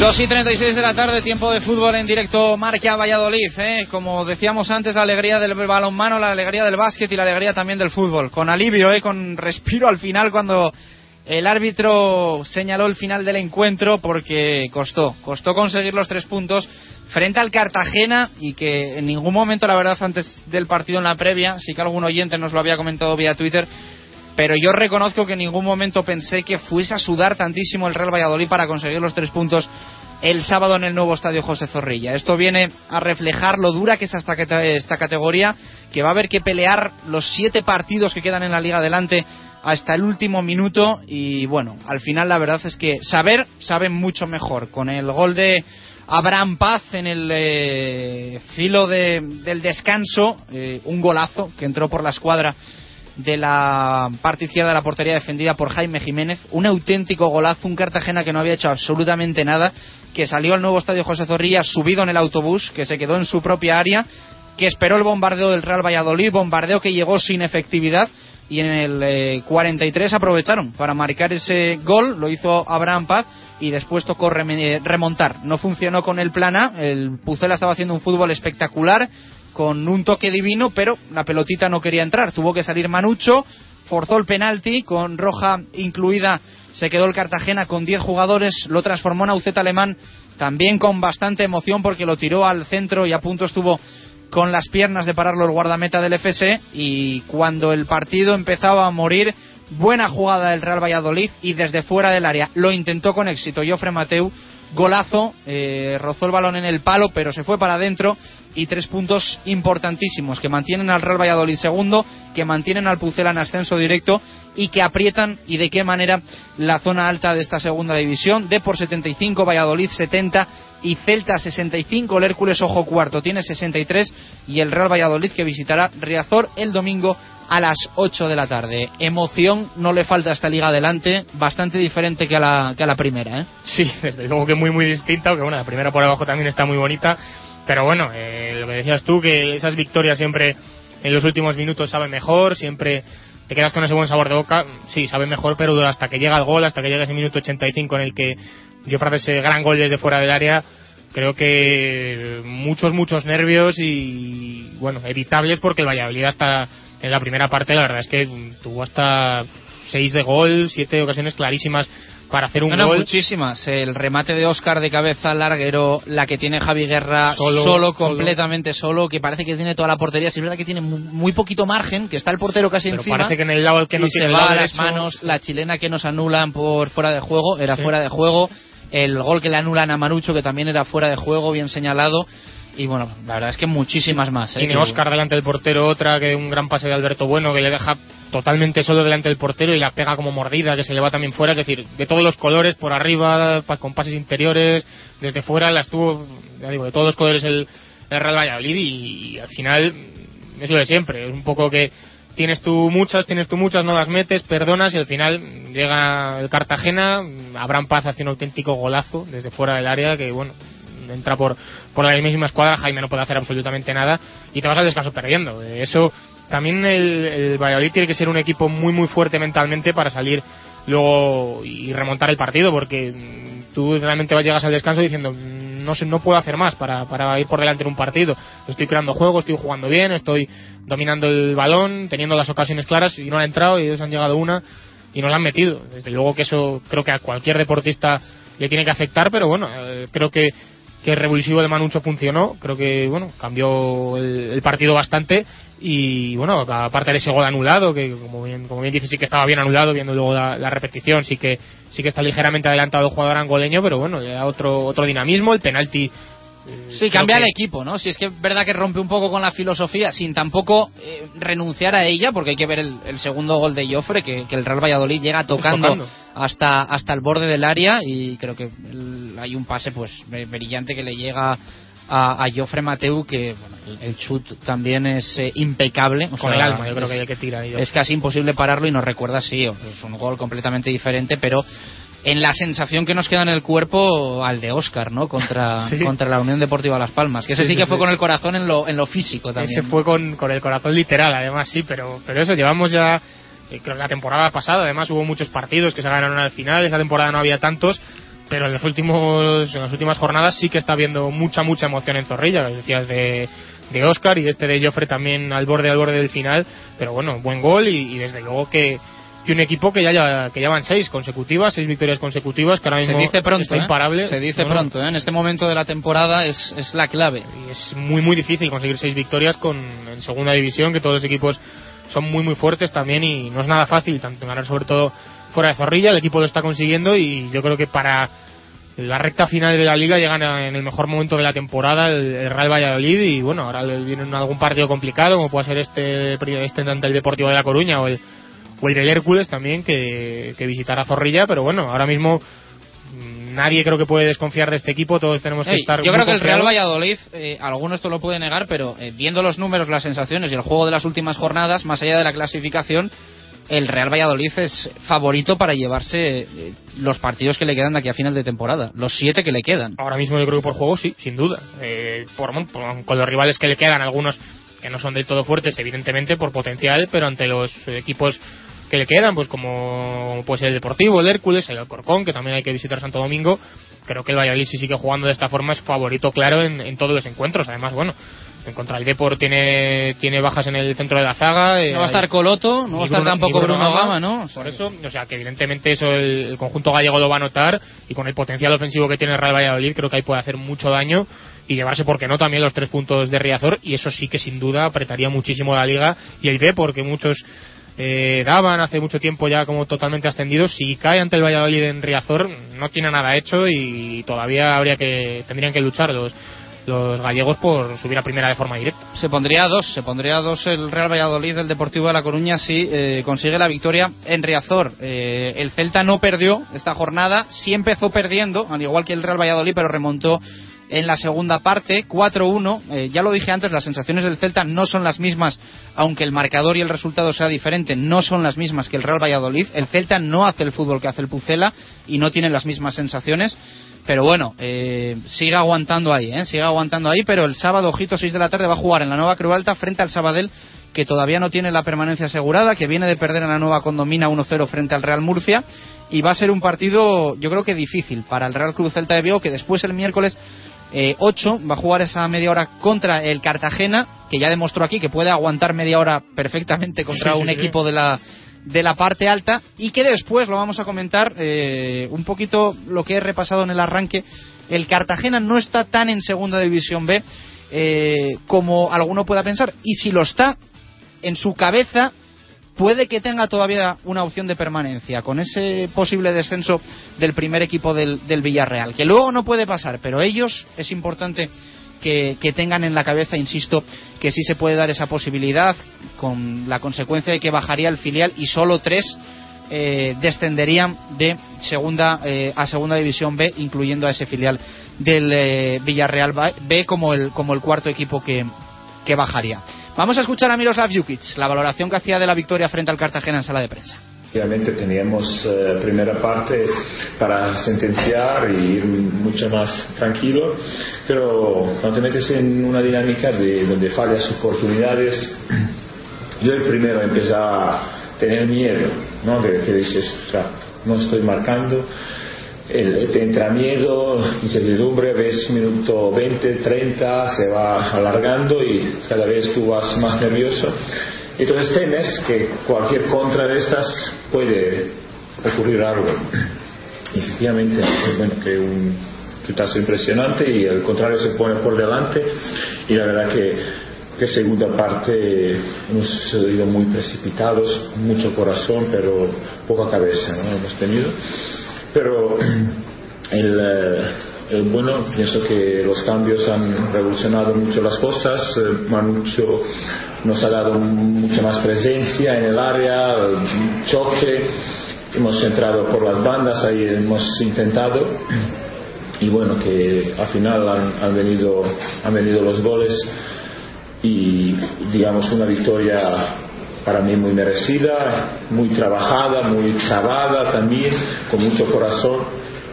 Dos y 36 de la tarde, tiempo de fútbol en directo Marca Valladolid. ¿eh? Como decíamos antes, la alegría del balonmano, la alegría del básquet y la alegría también del fútbol. Con alivio, ¿eh? con respiro al final cuando el árbitro señaló el final del encuentro porque costó, costó conseguir los tres puntos frente al Cartagena y que en ningún momento, la verdad, antes del partido en la previa, sí que algún oyente nos lo había comentado vía Twitter, pero yo reconozco que en ningún momento pensé que fuese a sudar tantísimo el Real Valladolid para conseguir los tres puntos el sábado en el nuevo estadio José Zorrilla. Esto viene a reflejar lo dura que es cate- esta categoría, que va a haber que pelear los siete partidos que quedan en la liga adelante hasta el último minuto y bueno, al final la verdad es que saber, saben mucho mejor. Con el gol de Abraham Paz en el eh, filo de- del descanso, eh, un golazo que entró por la escuadra de la parte izquierda de la portería defendida por Jaime Jiménez. Un auténtico golazo, un Cartagena que no había hecho absolutamente nada, que salió al nuevo estadio José Zorrilla subido en el autobús, que se quedó en su propia área, que esperó el bombardeo del Real Valladolid, bombardeo que llegó sin efectividad. Y en el eh, 43 aprovecharon para marcar ese gol, lo hizo Abraham Paz y después tocó remontar. No funcionó con el plan A, el Pucela estaba haciendo un fútbol espectacular, con un toque divino, pero la pelotita no quería entrar. Tuvo que salir Manucho, forzó el penalti, con roja incluida. Se quedó el Cartagena con 10 jugadores, lo transformó en Auceta Alemán, también con bastante emoción porque lo tiró al centro y a punto estuvo con las piernas de pararlo el guardameta del FC y cuando el partido empezaba a morir, buena jugada del Real Valladolid y desde fuera del área. Lo intentó con éxito Jofre Mateu, golazo, eh, rozó el balón en el palo pero se fue para adentro y tres puntos importantísimos que mantienen al Real Valladolid segundo, que mantienen al Pucela en ascenso directo y que aprietan y de qué manera la zona alta de esta segunda división. De por 75, Valladolid 70 y Celta 65. El Hércules Ojo cuarto tiene 63 y el Real Valladolid que visitará Riazor el domingo a las 8 de la tarde. Emoción no le falta esta liga adelante, bastante diferente que a la, que a la primera. ¿eh? Sí, desde luego que muy muy distinta, aunque bueno, la primera por abajo también está muy bonita, pero bueno, eh, lo que decías tú, que esas victorias siempre en los últimos minutos saben mejor, siempre te quedas con ese buen sabor de boca, sí, sabe mejor, pero hasta que llega el gol, hasta que llega ese minuto 85 en el que Joffre hace ese gran gol desde fuera del área, creo que muchos, muchos nervios y, bueno, evitables porque el Valladolid hasta en la primera parte, la verdad es que tuvo hasta seis de gol, siete ocasiones clarísimas para hacer un No, no, gol. muchísimas. El remate de Oscar de cabeza al larguero, la que tiene Javi Guerra Solo, solo, completamente solo, que parece que tiene toda la portería. Sí, es verdad que tiene mu- muy poquito margen, que está el portero casi Pero encima. parece que en el lado al que no tiene se va las manos la chilena que nos anulan por fuera de juego, era Sí. fuera de juego. El gol que le anulan a Manucho, que también era fuera de juego, bien señalado. Y bueno, la verdad es que muchísimas más. ¿eh? Tiene Oscar delante del portero, otra que un gran pase de Alberto Bueno que le deja totalmente solo delante del portero y la pega como mordida que se le va también fuera. Es decir, de todos los colores, por arriba, con pases interiores, desde fuera las tuvo, ya digo, de todos los colores el, el Real Valladolid y, al final es lo de siempre. Es un poco que tienes tú muchas, tienes tú muchas, no las metes, perdonas y al final llega el Cartagena, Abraham Paz hace un auténtico golazo desde fuera del área que bueno entra por, por la misma escuadra, Jaime no puede hacer absolutamente nada y te vas al descanso perdiendo. Eso también el, el Valladolid tiene que ser un equipo muy muy fuerte mentalmente para salir luego y remontar el partido porque tú realmente llegas al descanso diciendo "Mm, no sé, no puedo hacer más para, para ir por delante en un partido. Estoy creando juego, estoy jugando bien, estoy dominando el balón, teniendo las ocasiones claras y no han entrado y ellos han llegado una y no la han metido. Desde luego que eso creo que a cualquier deportista le tiene que afectar, pero bueno, eh, creo que que el revulsivo de Manucho funcionó, creo que bueno cambió el, partido bastante y bueno aparte de ese gol anulado que como bien como bien dice sí que estaba bien anulado viendo luego la, la repetición sí que sí que está ligeramente adelantado el jugador angoleño pero bueno le da otro otro dinamismo el penalti Sí, cambia el equipo, ¿no? Si es que es verdad que rompe un poco con la filosofía, sin tampoco eh, renunciar a ella, porque hay que ver el, el segundo gol de Joffre, que, que, el Real Valladolid llega tocando, tocando, hasta hasta el borde del área y creo que el, hay un pase pues brillante que le llega a, a Joffre Mateu, que bueno, el, chut también es eh, impecable. O con sea, el alma, yo es, creo que hay que tirar. Es casi imposible pararlo y nos recuerda, sí, es un gol completamente diferente, pero en la sensación que nos queda en el cuerpo al de Oscar, ¿no? Contra, <laughs> sí. contra la Unión Deportiva Las Palmas. Que ese sí, sí que fue con el corazón en lo, en lo físico también. Ese fue con, con el corazón literal, además, sí, pero, pero eso, llevamos ya, eh, creo que la temporada pasada, además hubo muchos partidos que se ganaron al final, esa temporada no había tantos, pero en los últimos, en las últimas jornadas sí que está habiendo mucha, mucha emoción en Zorrilla, que decías de, de Oscar y este de Joffre también al borde, al borde del final, pero bueno, buen gol y, y desde luego que, y un equipo que ya, ya que llevan seis consecutivas, seis victorias consecutivas, que ahora mismo se dice pronto, está imparable. ¿eh? Se dice pronto, ¿eh? en este momento de la temporada es, es la clave. Y es muy muy difícil conseguir seis victorias con en segunda división, que todos los equipos son muy muy fuertes también y no es nada fácil, tanto ganar sobre todo fuera de Zorrilla, el equipo lo está consiguiendo y yo creo que para la recta final de la liga llegan en el mejor momento de la temporada el, el Real Valladolid y bueno, ahora viene algún partido complicado como puede ser este, este ante el Deportivo de La Coruña o el o el del Hércules también que, que visitará Zorrilla, pero bueno, ahora mismo nadie creo que puede desconfiar de este equipo, todos tenemos que estar. yo creo que el. Real Valladolid, eh, alguno esto lo puede negar, pero eh, viendo los números, las sensaciones y el juego de las últimas jornadas, más allá de la clasificación, el Real Valladolid es favorito para llevarse eh, los partidos que le quedan de aquí a final de temporada, los siete que le quedan. Ahora mismo yo creo que por juego sí, sin duda. Eh, por, por- con los rivales que le quedan, algunos que no son del todo fuertes, evidentemente, por potencial, pero ante los equipos que le quedan, pues como puede ser el Deportivo, el Hércules, el Alcorcón, que también hay que visitar Santo Domingo, creo que el Valladolid si sigue jugando de esta forma es favorito claro en, en todos los encuentros. Además, bueno, en contra el Depor tiene, tiene bajas en el centro de la zaga. eh, No va a estar Coloto, no va a estar tampoco Bruno Gama, ¿no? O sea, Por eso, o sea, que evidentemente eso el, el conjunto gallego lo va a notar y con el potencial ofensivo que tiene el Real Valladolid creo que ahí puede hacer mucho daño y llevarse, ¿por qué no?, también los tres puntos de Riazor y eso sí que sin duda apretaría muchísimo la liga y el B porque muchos eh, daban hace mucho tiempo ya como totalmente ascendidos si cae ante el Valladolid en Riazor no tiene nada hecho y todavía habría que tendrían que luchar los los gallegos por subir a primera de forma directa. Se pondría a dos, se pondría a dos el Real Valladolid del Deportivo de La Coruña si eh, consigue la victoria en Riazor. Eh, el Celta no perdió esta jornada, sí empezó perdiendo, al igual que el Real Valladolid, pero remontó en la segunda parte, 4-1. Eh, ya lo dije antes, las sensaciones del Celta no son las mismas, aunque el marcador y el resultado sea diferente, no son las mismas que el Real Valladolid. El Celta no hace el fútbol que hace el Pucela y no tiene las mismas sensaciones. Pero bueno, eh, sigue aguantando ahí, ¿eh? sigue aguantando ahí, pero el sábado, ojito, 6 de la tarde, va a jugar en la nueva Cruz Alta frente al Sabadell, que todavía no tiene la permanencia asegurada, que viene de perder en la nueva Condomina 1-0 frente al Real Murcia, y va a ser un partido, yo creo que difícil para el Real Cruz Celta de Vigo, que después el miércoles eh, 8 va a jugar esa media hora contra el Cartagena, que ya demostró aquí que puede aguantar media hora perfectamente contra Sí, sí, un sí. equipo de la de la parte alta y que después lo vamos a comentar eh, un poquito lo que he repasado en el arranque el Cartagena no está tan en segunda división B eh, como alguno pueda pensar y si lo está en su cabeza puede que tenga todavía una opción de permanencia con ese posible descenso del primer equipo del, del Villarreal que luego no puede pasar pero ellos es importante que, tengan en la cabeza, insisto, que sí se puede dar esa posibilidad, con la consecuencia de que bajaría el filial y solo tres eh, descenderían de segunda eh, a segunda división B, incluyendo a ese filial del eh, Villarreal B como el, como el cuarto equipo que bajaría. Vamos a escuchar a Miroslav Jukic, la valoración que hacía de la victoria frente al Cartagena en sala de prensa. Obviamente teníamos eh, primera parte para sentenciar y ir mucho más tranquilo, pero cuando te metes en una dinámica de, donde fallas oportunidades, yo el primero empecé a tener miedo, ¿no? De que dices, "Ostras, no estoy marcando. El- te entra miedo, incertidumbre, ves minuto 20, 30, se va alargando y cada vez tú vas más nervioso. Entonces temes que cualquier contra de estas puede ocurrir algo. Efectivamente, bueno, que un chutazo impresionante y el contrario se pone por delante y la verdad que, que segunda parte hemos ido muy precipitados, mucho corazón, pero poca cabeza ¿no? hemos tenido. Pero el, eh, el bueno, pienso que los cambios han revolucionado mucho las cosas. eh, Manucho nos ha dado mucha más presencia en el área, choque. Hemos entrado por las bandas, ahí hemos intentado. Y bueno, que al final han, han venido, han venido los goles y digamos una victoria para mí muy merecida, muy trabajada, muy trabada también, con mucho corazón,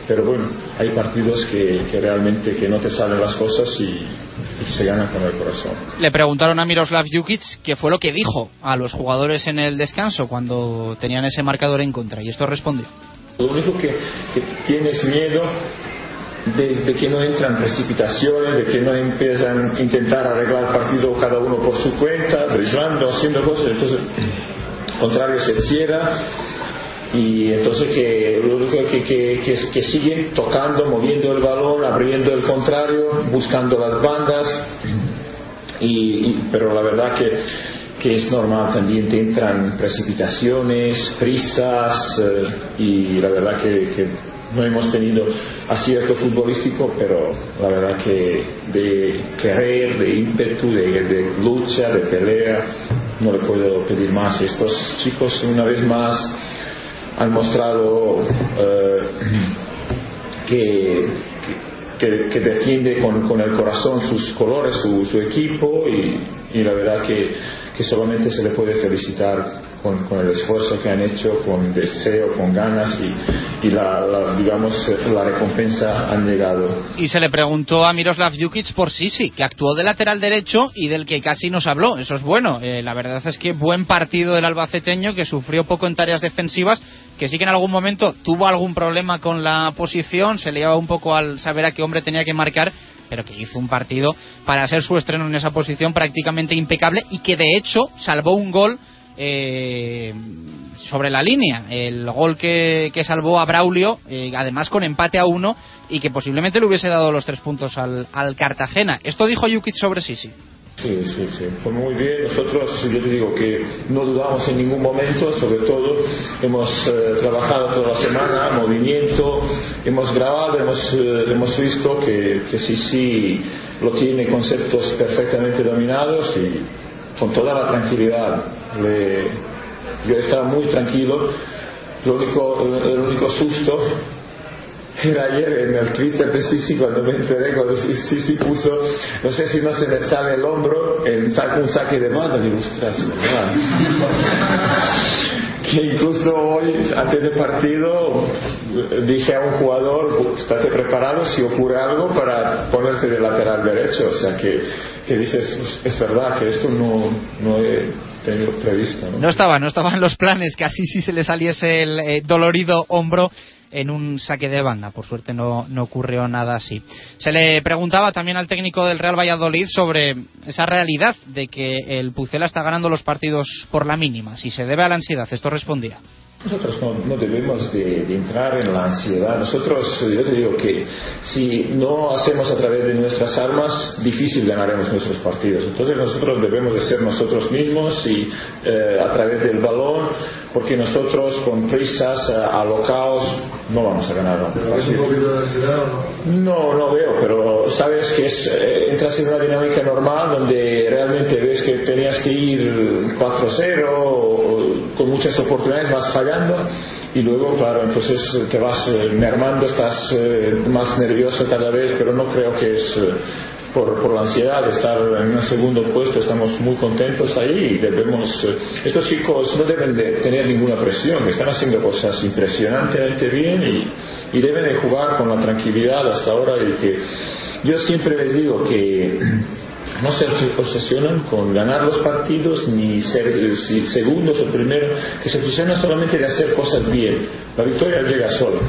pero bueno, hay partidos que, que realmente que no te salen las cosas y, y se ganan con el corazón. Le preguntaron a Miroslav Jukic qué fue lo que dijo a los jugadores en el descanso cuando tenían ese marcador en contra y esto respondió. Lo único que, que tienes miedo de, de que no entran precipitaciones, de que no empiezan a intentar arreglar partido cada uno por su cuenta, driblando, haciendo cosas, entonces contrario se cierra. Y entonces que lo único que, que, que, que sigue tocando, moviendo el balón, abriendo el contrario, buscando las bandas. Y, y- pero la verdad que, que es normal también te entran precipitaciones, prisas eh, y la verdad que no hemos tenido acierto futbolístico, pero la verdad que de querer, de ímpetu, de, lucha, de pelea, no le puedo pedir más. Estos chicos una vez más han mostrado eh, que, que, que defiende con, con el corazón sus colores, su, su equipo y, y la verdad que, que solamente se le puede felicitar con, con el esfuerzo que han hecho, con deseo, con ganas y, y la, la, digamos la recompensa han llegado. Y se le preguntó a Miroslav Jukic por Sisi, que actuó de lateral derecho y del que casi nos habló. Eso es bueno. Eh, la verdad es que buen partido del albaceteño, que sufrió poco en tareas defensivas, que sí que en algún momento tuvo algún problema con la posición, se le iba un poco al saber a qué hombre tenía que marcar, pero que hizo un partido para ser su estreno en esa posición prácticamente impecable y que de hecho salvó un gol eh, sobre la línea. El gol que, que salvó a Braulio, eh, además con empate a uno, y que posiblemente le hubiese dado los tres puntos al, al Cartagena. Esto dijo Jukic sobre Sisi. Sí, sí, sí, fue muy bien. Nosotros, yo te digo que no dudamos en ningún momento, sobre todo hemos eh, trabajado toda la semana, movimiento, hemos grabado, hemos, hemos visto que, que sí, sí, lo tiene conceptos perfectamente dominados y con toda la tranquilidad. Le- yo estaba muy tranquilo. El, único susto era ayer en el Twitter de Sisi cuando me enteré cuando Sisi puso, no sé si no se me sale el hombro, en sa- un saque de ostras, ¿verdad? que incluso hoy, antes del partido, dije a un jugador, estate preparado si ocurre algo para ponerte de lateral derecho, o sea que, que dices, es verdad que esto no, no tenido ¿no? No estaba, no estaban los planes que así sí se le saliese el eh, dolorido hombro en un saque de banda. Por suerte no, no ocurrió nada así. Se le preguntaba también al técnico del Real Valladolid sobre esa realidad de que el Pucela está ganando los partidos por la mínima, si se debe a la ansiedad. Esto respondía. Nosotros no, no debemos de, entrar en la ansiedad. Nosotros, yo te digo que si no hacemos a través de nuestras armas, difícil ganaremos nuestros partidos. Entonces nosotros debemos de ser nosotros mismos y eh, a través del balón, porque nosotros con prisas, eh, alocados, no vamos a ganar. No, no veo, pero sabes que es, eh, entras en una dinámica normal donde realmente ves que tenías que ir 4-0 o- o con muchas oportunidades, vas fallando y luego, claro, entonces te vas eh, mermando, estás eh, más nervioso cada vez, pero no creo que es eh, por, por la ansiedad de estar en un segundo puesto, estamos muy contentos ahí y debemos, eh, estos chicos no deben de tener ninguna presión, están haciendo cosas impresionantemente bien y, deben de jugar con la tranquilidad hasta ahora y que yo siempre les digo que <clears throat> no se obsesionan con ganar los partidos ni ser eh, segundos o primeros, que se obsesionan solamente de hacer cosas bien. La victoria llega sola.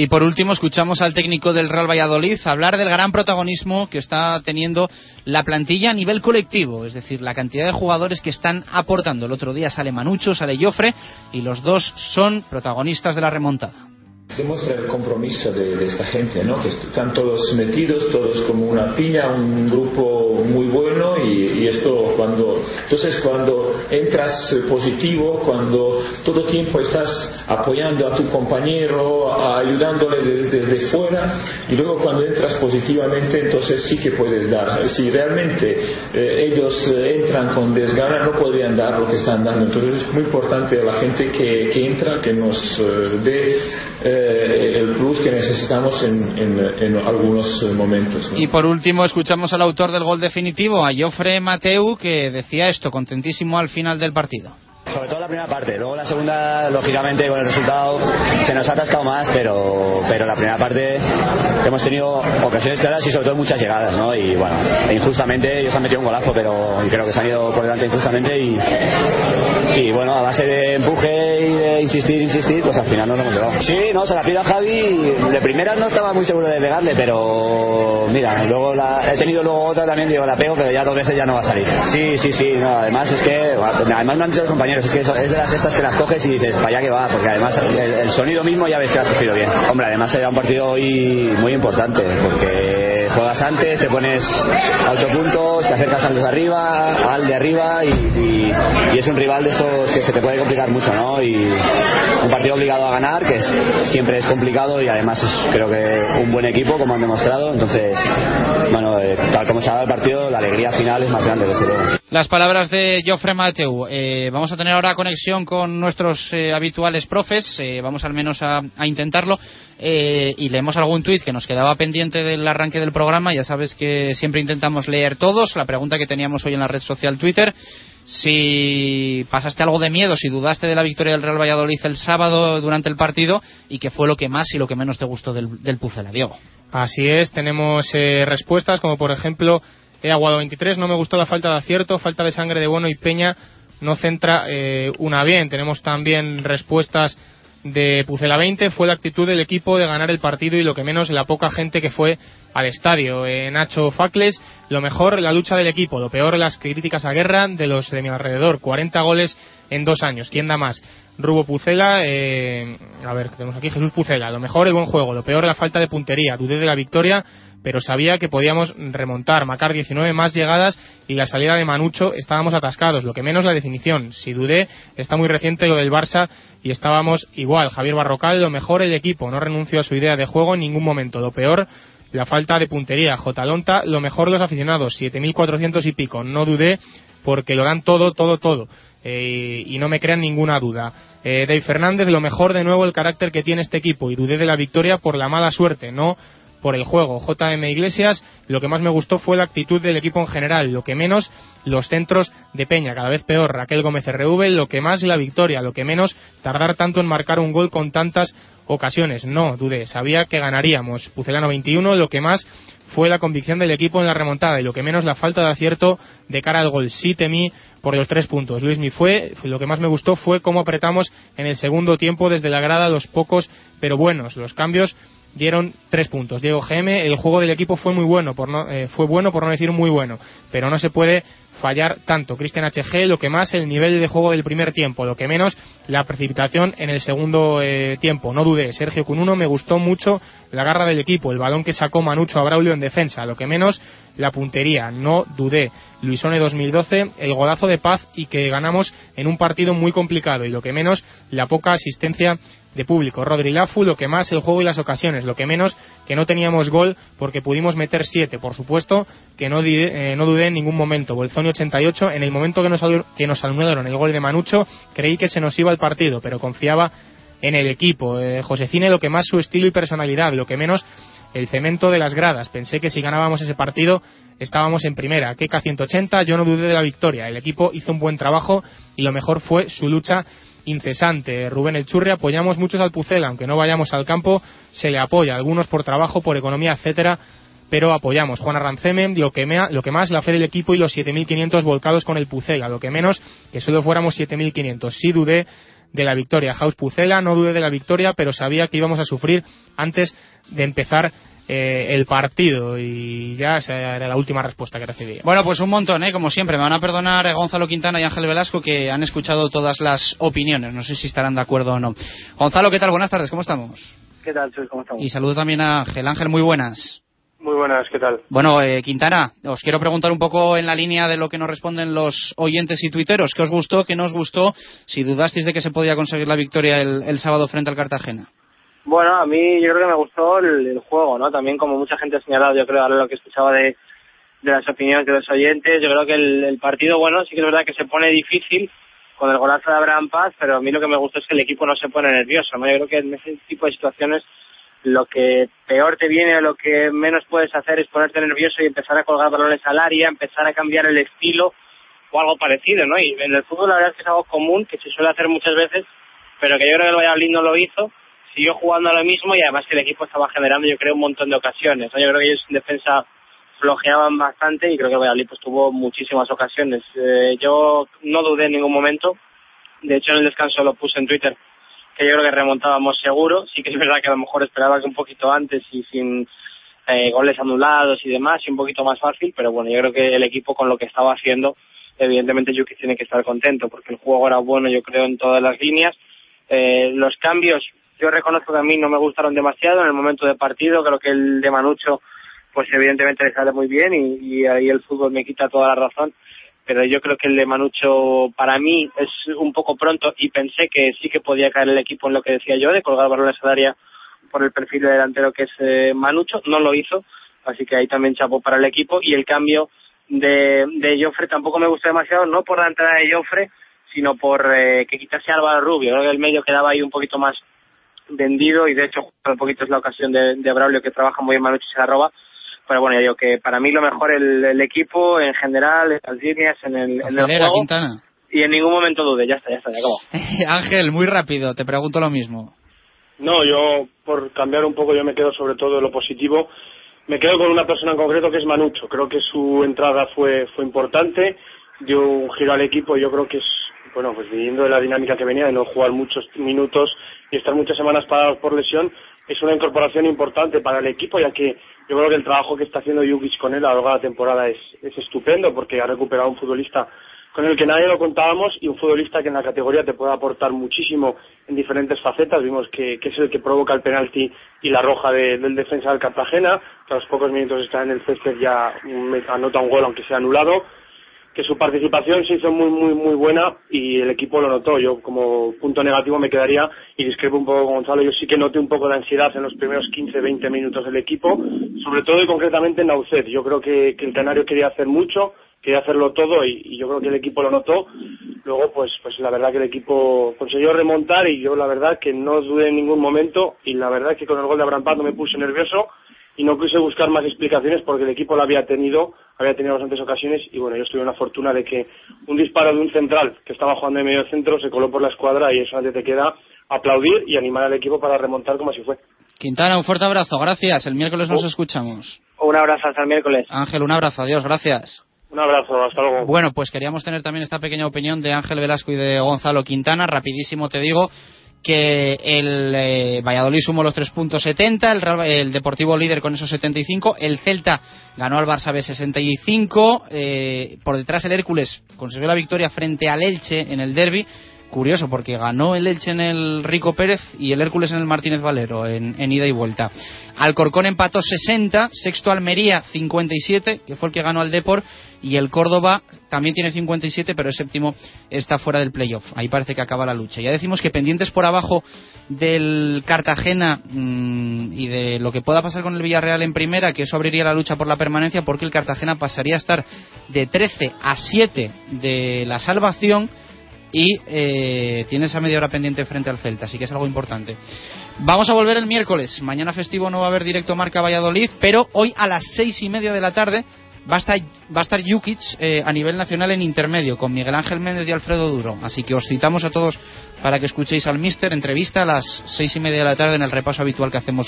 Y por último, escuchamos al técnico del Real Valladolid hablar del gran protagonismo que está teniendo la plantilla a nivel colectivo, es decir, la cantidad de jugadores que están aportando. El otro día sale Manucho, sale Joffre y los dos son protagonistas de la remontada demuestra el compromiso de, esta gente, ¿no? que están todos metidos, todos como una piña, un grupo muy bueno y, y, esto cuando, entonces cuando entras positivo, cuando todo tiempo estás apoyando a tu compañero, ayudándole desde, desde fuera y luego cuando entras positivamente entonces sí que puedes dar. Si realmente eh, ellos entran con desgana no podrían dar lo que están dando, entonces es muy importante a la gente que, que entra que nos eh, dé eh, el plus que necesitamos en, en, en algunos momentos. ¿no? Y por último, escuchamos al autor del gol definitivo, a Jofre Mateu, que decía esto, contentísimo al final del partido. Sobre todo la primera parte, luego la segunda, lógicamente, con el resultado se nos ha atascado más, pero, pero la primera parte hemos tenido ocasiones claras y sobre todo muchas llegadas, ¿no? Y bueno, injustamente ellos han metido un golazo, pero creo que se han ido por delante injustamente y, y bueno, a base de empuje y de insistir, insistir, pues al final no lo hemos llevado. Sí, no, se la pido a Javi, de primera no estaba muy seguro de pegarle, pero mira, luego la, he tenido luego otra también, digo, la pego, pero ya dos veces ya no va a salir. Sí, sí, sí, no, además es que, además me han dicho los compañeros, es que es de las estas que las coges y dices, para allá que va, porque además el, sonido mismo ya ves que lo has cogido bien. Hombre, además era un partido hoy muy importante, porque juegas antes, te pones a 8 puntos, te acercas al de arriba, al de arriba y, y, y, es un rival de estos que se te puede complicar mucho, ¿no? Y un partido obligado a ganar, que es, siempre es complicado y además es creo que un buen equipo, como han demostrado, entonces, bueno, eh, tal como se ha dado el partido, la alegría final es más grande, desde luego. Las palabras de Joffre Mateu. Eh, vamos a tener ahora conexión con nuestros eh, habituales profes, eh, vamos al menos a, a intentarlo, eh, y leemos algún tuit que nos quedaba pendiente del arranque del programa. Ya sabes que siempre intentamos leer todos. La pregunta que teníamos hoy en la red social Twitter. Si pasaste algo de miedo, si dudaste de la victoria del Real Valladolid el sábado durante el partido y qué fue lo que más y lo que menos te gustó del, del Pucela, Diego. Así es, tenemos eh, respuestas como por ejemplo He aguado 23, no me gustó la falta de acierto, falta de sangre de Bono y Peña no centra eh, una bien. Tenemos también respuestas de Pucela 20, fue la actitud del equipo de ganar el partido y lo que menos la poca gente que fue al estadio. Eh, Nacho Facles, lo mejor la lucha del equipo, lo peor las críticas a guerra de los de mi alrededor. 40 goles en dos años. ¿Quién da más? Rubo Pucela, eh, a ver, tenemos aquí Jesús Pucela, lo mejor el buen juego, lo peor la falta de puntería, dudé de la victoria, pero sabía que podíamos remontar, marcar 19 más llegadas y la salida de Manucho estábamos atascados, lo que menos la definición, si dudé, está muy reciente lo del Barça y estábamos igual, Javier Barrocal, lo mejor el equipo, no renunció a su idea de juego en ningún momento, lo peor la falta de puntería, J. Lonta, lo mejor los aficionados, 7.400 y pico, no dudé porque lo dan todo, todo, todo. Eh, y no me crean ninguna duda. Eh, Fernández, lo mejor de nuevo el carácter que tiene este equipo. Y dudé de la victoria por la mala suerte, no por el juego. JM Iglesias, lo que más me gustó fue la actitud del equipo en general, lo que menos los centros de Peña, cada vez peor. Raquel Gómez RV, lo que más la victoria, lo que menos tardar tanto en marcar un gol con tantas ocasiones. No, dudé, sabía que ganaríamos. Pucelano 21, lo que más fue la convicción del equipo en la remontada y lo que menos la falta de acierto de cara al gol. Sí temí por los tres puntos. Luis Mi fue, lo que más me gustó fue cómo apretamos en el segundo tiempo desde la grada los pocos pero buenos. Los cambios dieron tres puntos. Diego GM, el juego del equipo fue muy bueno, por no, eh, fue bueno por no decir muy bueno, pero no se puede fallar tanto. Cristian HG, lo que más el nivel de juego del primer tiempo, lo que menos la precipitación en el segundo eh, tiempo. No dudé, Sergio Cununo me gustó mucho la garra del equipo, el balón que sacó Manucho a en defensa, lo que menos la puntería, no dudé. Luisone 2012, el golazo de paz y que ganamos en un partido muy complicado y lo que menos la poca asistencia de público. Rodri Lafu, lo que más el juego y las ocasiones, lo que menos que no teníamos gol porque pudimos meter siete. Por supuesto que no, eh, no dudé en ningún momento. Bolzoni 88, en el momento que nos, que nos anularon el gol de Manucho, creí que se nos iba el partido, pero confiaba en el equipo. Eh, Josecine, lo que más su estilo y personalidad, lo que menos el cemento de las gradas. Pensé que si ganábamos ese partido estábamos en primera. Keka 180, yo no dudé de la victoria. El equipo hizo un buen trabajo y lo mejor fue su lucha incesante. Rubén El Churri, apoyamos muchos al Pucela, aunque no vayamos al campo, se le apoya, algunos por trabajo, por economía, etcétera, pero apoyamos. Juan Arranceme, lo que, mea, lo que más, la fe del equipo y los 7.500 volcados con el Pucela, lo que menos, que solo fuéramos 7.500. Sí dudé de la victoria. Jaus Pucela, no dudé de la victoria, pero sabía que íbamos a sufrir antes de empezar eh, el partido y ya esa era la última respuesta que recibía. Bueno, pues un montón, ¿eh? como siempre. Me van a perdonar eh, Gonzalo Quintana y Ángel Velasco que han escuchado todas las opiniones. No sé si estarán de acuerdo o no. Gonzalo, ¿qué tal? Buenas tardes, ¿cómo estamos? ¿Qué tal, Chus? ¿Cómo estamos? Y saludo también a Ángel. Ángel, muy buenas. Muy buenas, ¿qué tal? Bueno, eh, Quintana, os quiero preguntar un poco en la línea de lo que nos responden los oyentes y tuiteros. ¿Qué os gustó, qué no os gustó? Si dudasteis de que se podía conseguir la victoria el, el sábado frente al Cartagena. Bueno, a mí yo creo que me gustó el, el juego, ¿no? También como mucha gente ha señalado, yo creo, ahora lo que escuchaba de, de las opiniones de los oyentes, yo creo que el, el partido, bueno, sí que es verdad que se pone difícil con el golazo de Abraham Paz, pero a mí lo que me gustó es que el equipo no se pone nervioso, ¿no? Yo creo que en ese tipo de situaciones lo que peor te viene o lo que menos puedes hacer es ponerte nervioso y empezar a colgar balones al área, empezar a cambiar el estilo o algo parecido, ¿no? Y en el fútbol la verdad es que es algo común, que se suele hacer muchas veces, pero que yo creo que el Valladolid no lo hizo, siguió jugando a lo mismo y además el equipo estaba generando, yo creo, un montón de ocasiones. Yo creo que ellos en defensa flojeaban bastante y creo que Valladolid pues tuvo muchísimas ocasiones. Eh, yo no dudé en ningún momento, de hecho en el descanso lo puse en Twitter, que yo creo que remontábamos seguro. Sí que es verdad que a lo mejor esperaba que un poquito antes y sin eh, goles anulados y demás, y un poquito más fácil, pero bueno, yo creo que el equipo con lo que estaba haciendo, evidentemente Yuki tiene que estar contento, porque el juego era bueno, yo creo, en todas las líneas. Eh, los cambios, yo reconozco que a mí no me gustaron demasiado en el momento de partido, creo que el de Manucho, pues evidentemente le sale muy bien y, y ahí el fútbol me quita toda la razón pero yo creo que el de Manucho para mí es un poco pronto y pensé que sí que podía caer el equipo en lo que decía yo, de colgar balones al área por el perfil de delantero que es eh, Manucho, no lo hizo, así que ahí también chapó para el equipo y el cambio de, de Joffre tampoco me gustó demasiado, no por la entrada de Joffre, sino por eh, que quitase Álvaro Rubio, el medio quedaba ahí un poquito más vendido y de hecho un poquito es la ocasión de, de Braulio que trabaja muy bien Manucho y se la roba, pero bueno, ya digo que para mí lo mejor el, el equipo en general, en las líneas, en el, en el Acelera, juego. Quintana. Y en ningún momento dude, ya está, ya está, ya acabó. <laughs> Ángel, muy rápido, te pregunto lo mismo. No, yo, por cambiar un poco, yo me quedo sobre todo en lo positivo. Me quedo con una persona en concreto que es Manucho. Creo que su entrada fue, fue importante, dio un giro al equipo y yo creo que es, bueno, pues viniendo de la dinámica que venía de no jugar muchos minutos y estar muchas semanas parados por lesión, es una incorporación importante para el equipo, ya que yo creo que el trabajo que está haciendo Jukic con él a lo largo de la temporada es, es estupendo, porque ha recuperado un futbolista con el que nadie lo contábamos y un futbolista que en la categoría te puede aportar muchísimo en diferentes facetas. Vimos que, que es el que provoca el penalti y la roja de- del defensa del Cartagena, que a los pocos minutos está en el césped ya anota un gol aunque sea anulado que su participación se hizo muy muy muy buena y el equipo lo notó. Yo como punto negativo me quedaría y discrepo un poco con Gonzalo. Yo sí que noté un poco de ansiedad en los primeros 15-20 minutos del equipo, sobre todo y concretamente en Naucet. Yo creo que, que el Canario quería hacer mucho, quería hacerlo todo y, yo creo que el equipo lo notó. Luego pues pues la verdad que el equipo consiguió remontar y yo la verdad que no dudé en ningún momento y la verdad que con el gol de no me puse nervioso y no quise buscar más explicaciones porque el equipo lo había tenido, había tenido bastantes ocasiones y bueno, yo tuve la fortuna de que un disparo de un central que estaba jugando en medio centro se coló por la escuadra y eso antes te queda aplaudir y animar al equipo para remontar como así fue. Quintana, un fuerte abrazo, gracias. El miércoles nos escuchamos. Un abrazo hasta el miércoles. Ángel, un abrazo, adiós, gracias. Un abrazo, hasta luego. Bueno, pues queríamos tener también esta pequeña opinión de Ángel Velasco y de Gonzalo Quintana. Rapidísimo te digo que el eh, Valladolid sumó los tres puntos 70, el, el Deportivo líder con esos 75, el Celta ganó al Barça B 65, eh, por detrás el Hércules consiguió la victoria frente al Elche en el derby. Curioso, porque ganó el Elche en el Rico Pérez y el Hércules en el Martínez Valero, en, ida y vuelta. Alcorcón empató 60, sexto Almería 57, que fue el que ganó al Depor, y el Córdoba también tiene 57, pero el séptimo está fuera del playoff. Ahí parece que acaba la lucha. Ya decimos que pendientes por abajo del Cartagena mm, y de lo que pueda pasar con el Villarreal en primera, que eso abriría la lucha por la permanencia, porque el Cartagena pasaría a estar de 13 a 7 de la salvación y eh, tiene esa media hora pendiente frente al Celta, así que es algo importante. Vamos a volver el miércoles. Mañana festivo no va a haber directo Marca Valladolid, pero hoy a las seis y media de la tarde va a estar, va a estar Jukic eh, a nivel nacional en intermedio con Miguel Ángel Méndez y Alfredo Duro. Así que os citamos a todos para que escuchéis al Mister entrevista a las seis y media de la tarde en el repaso habitual que hacemos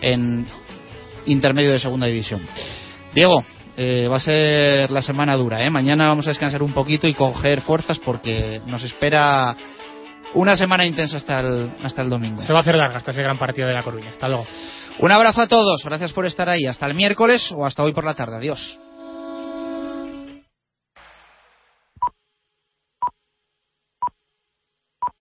en intermedio de segunda división. Diego, eh, va a ser la semana dura, ¿eh? Mañana vamos a descansar un poquito y coger fuerzas porque nos espera una semana intensa hasta el, hasta el domingo. Se va a hacer larga hasta ese gran partido de La Coruña. Hasta luego. Un abrazo a todos, gracias por estar ahí. Hasta el miércoles o hasta hoy por la tarde. Adiós.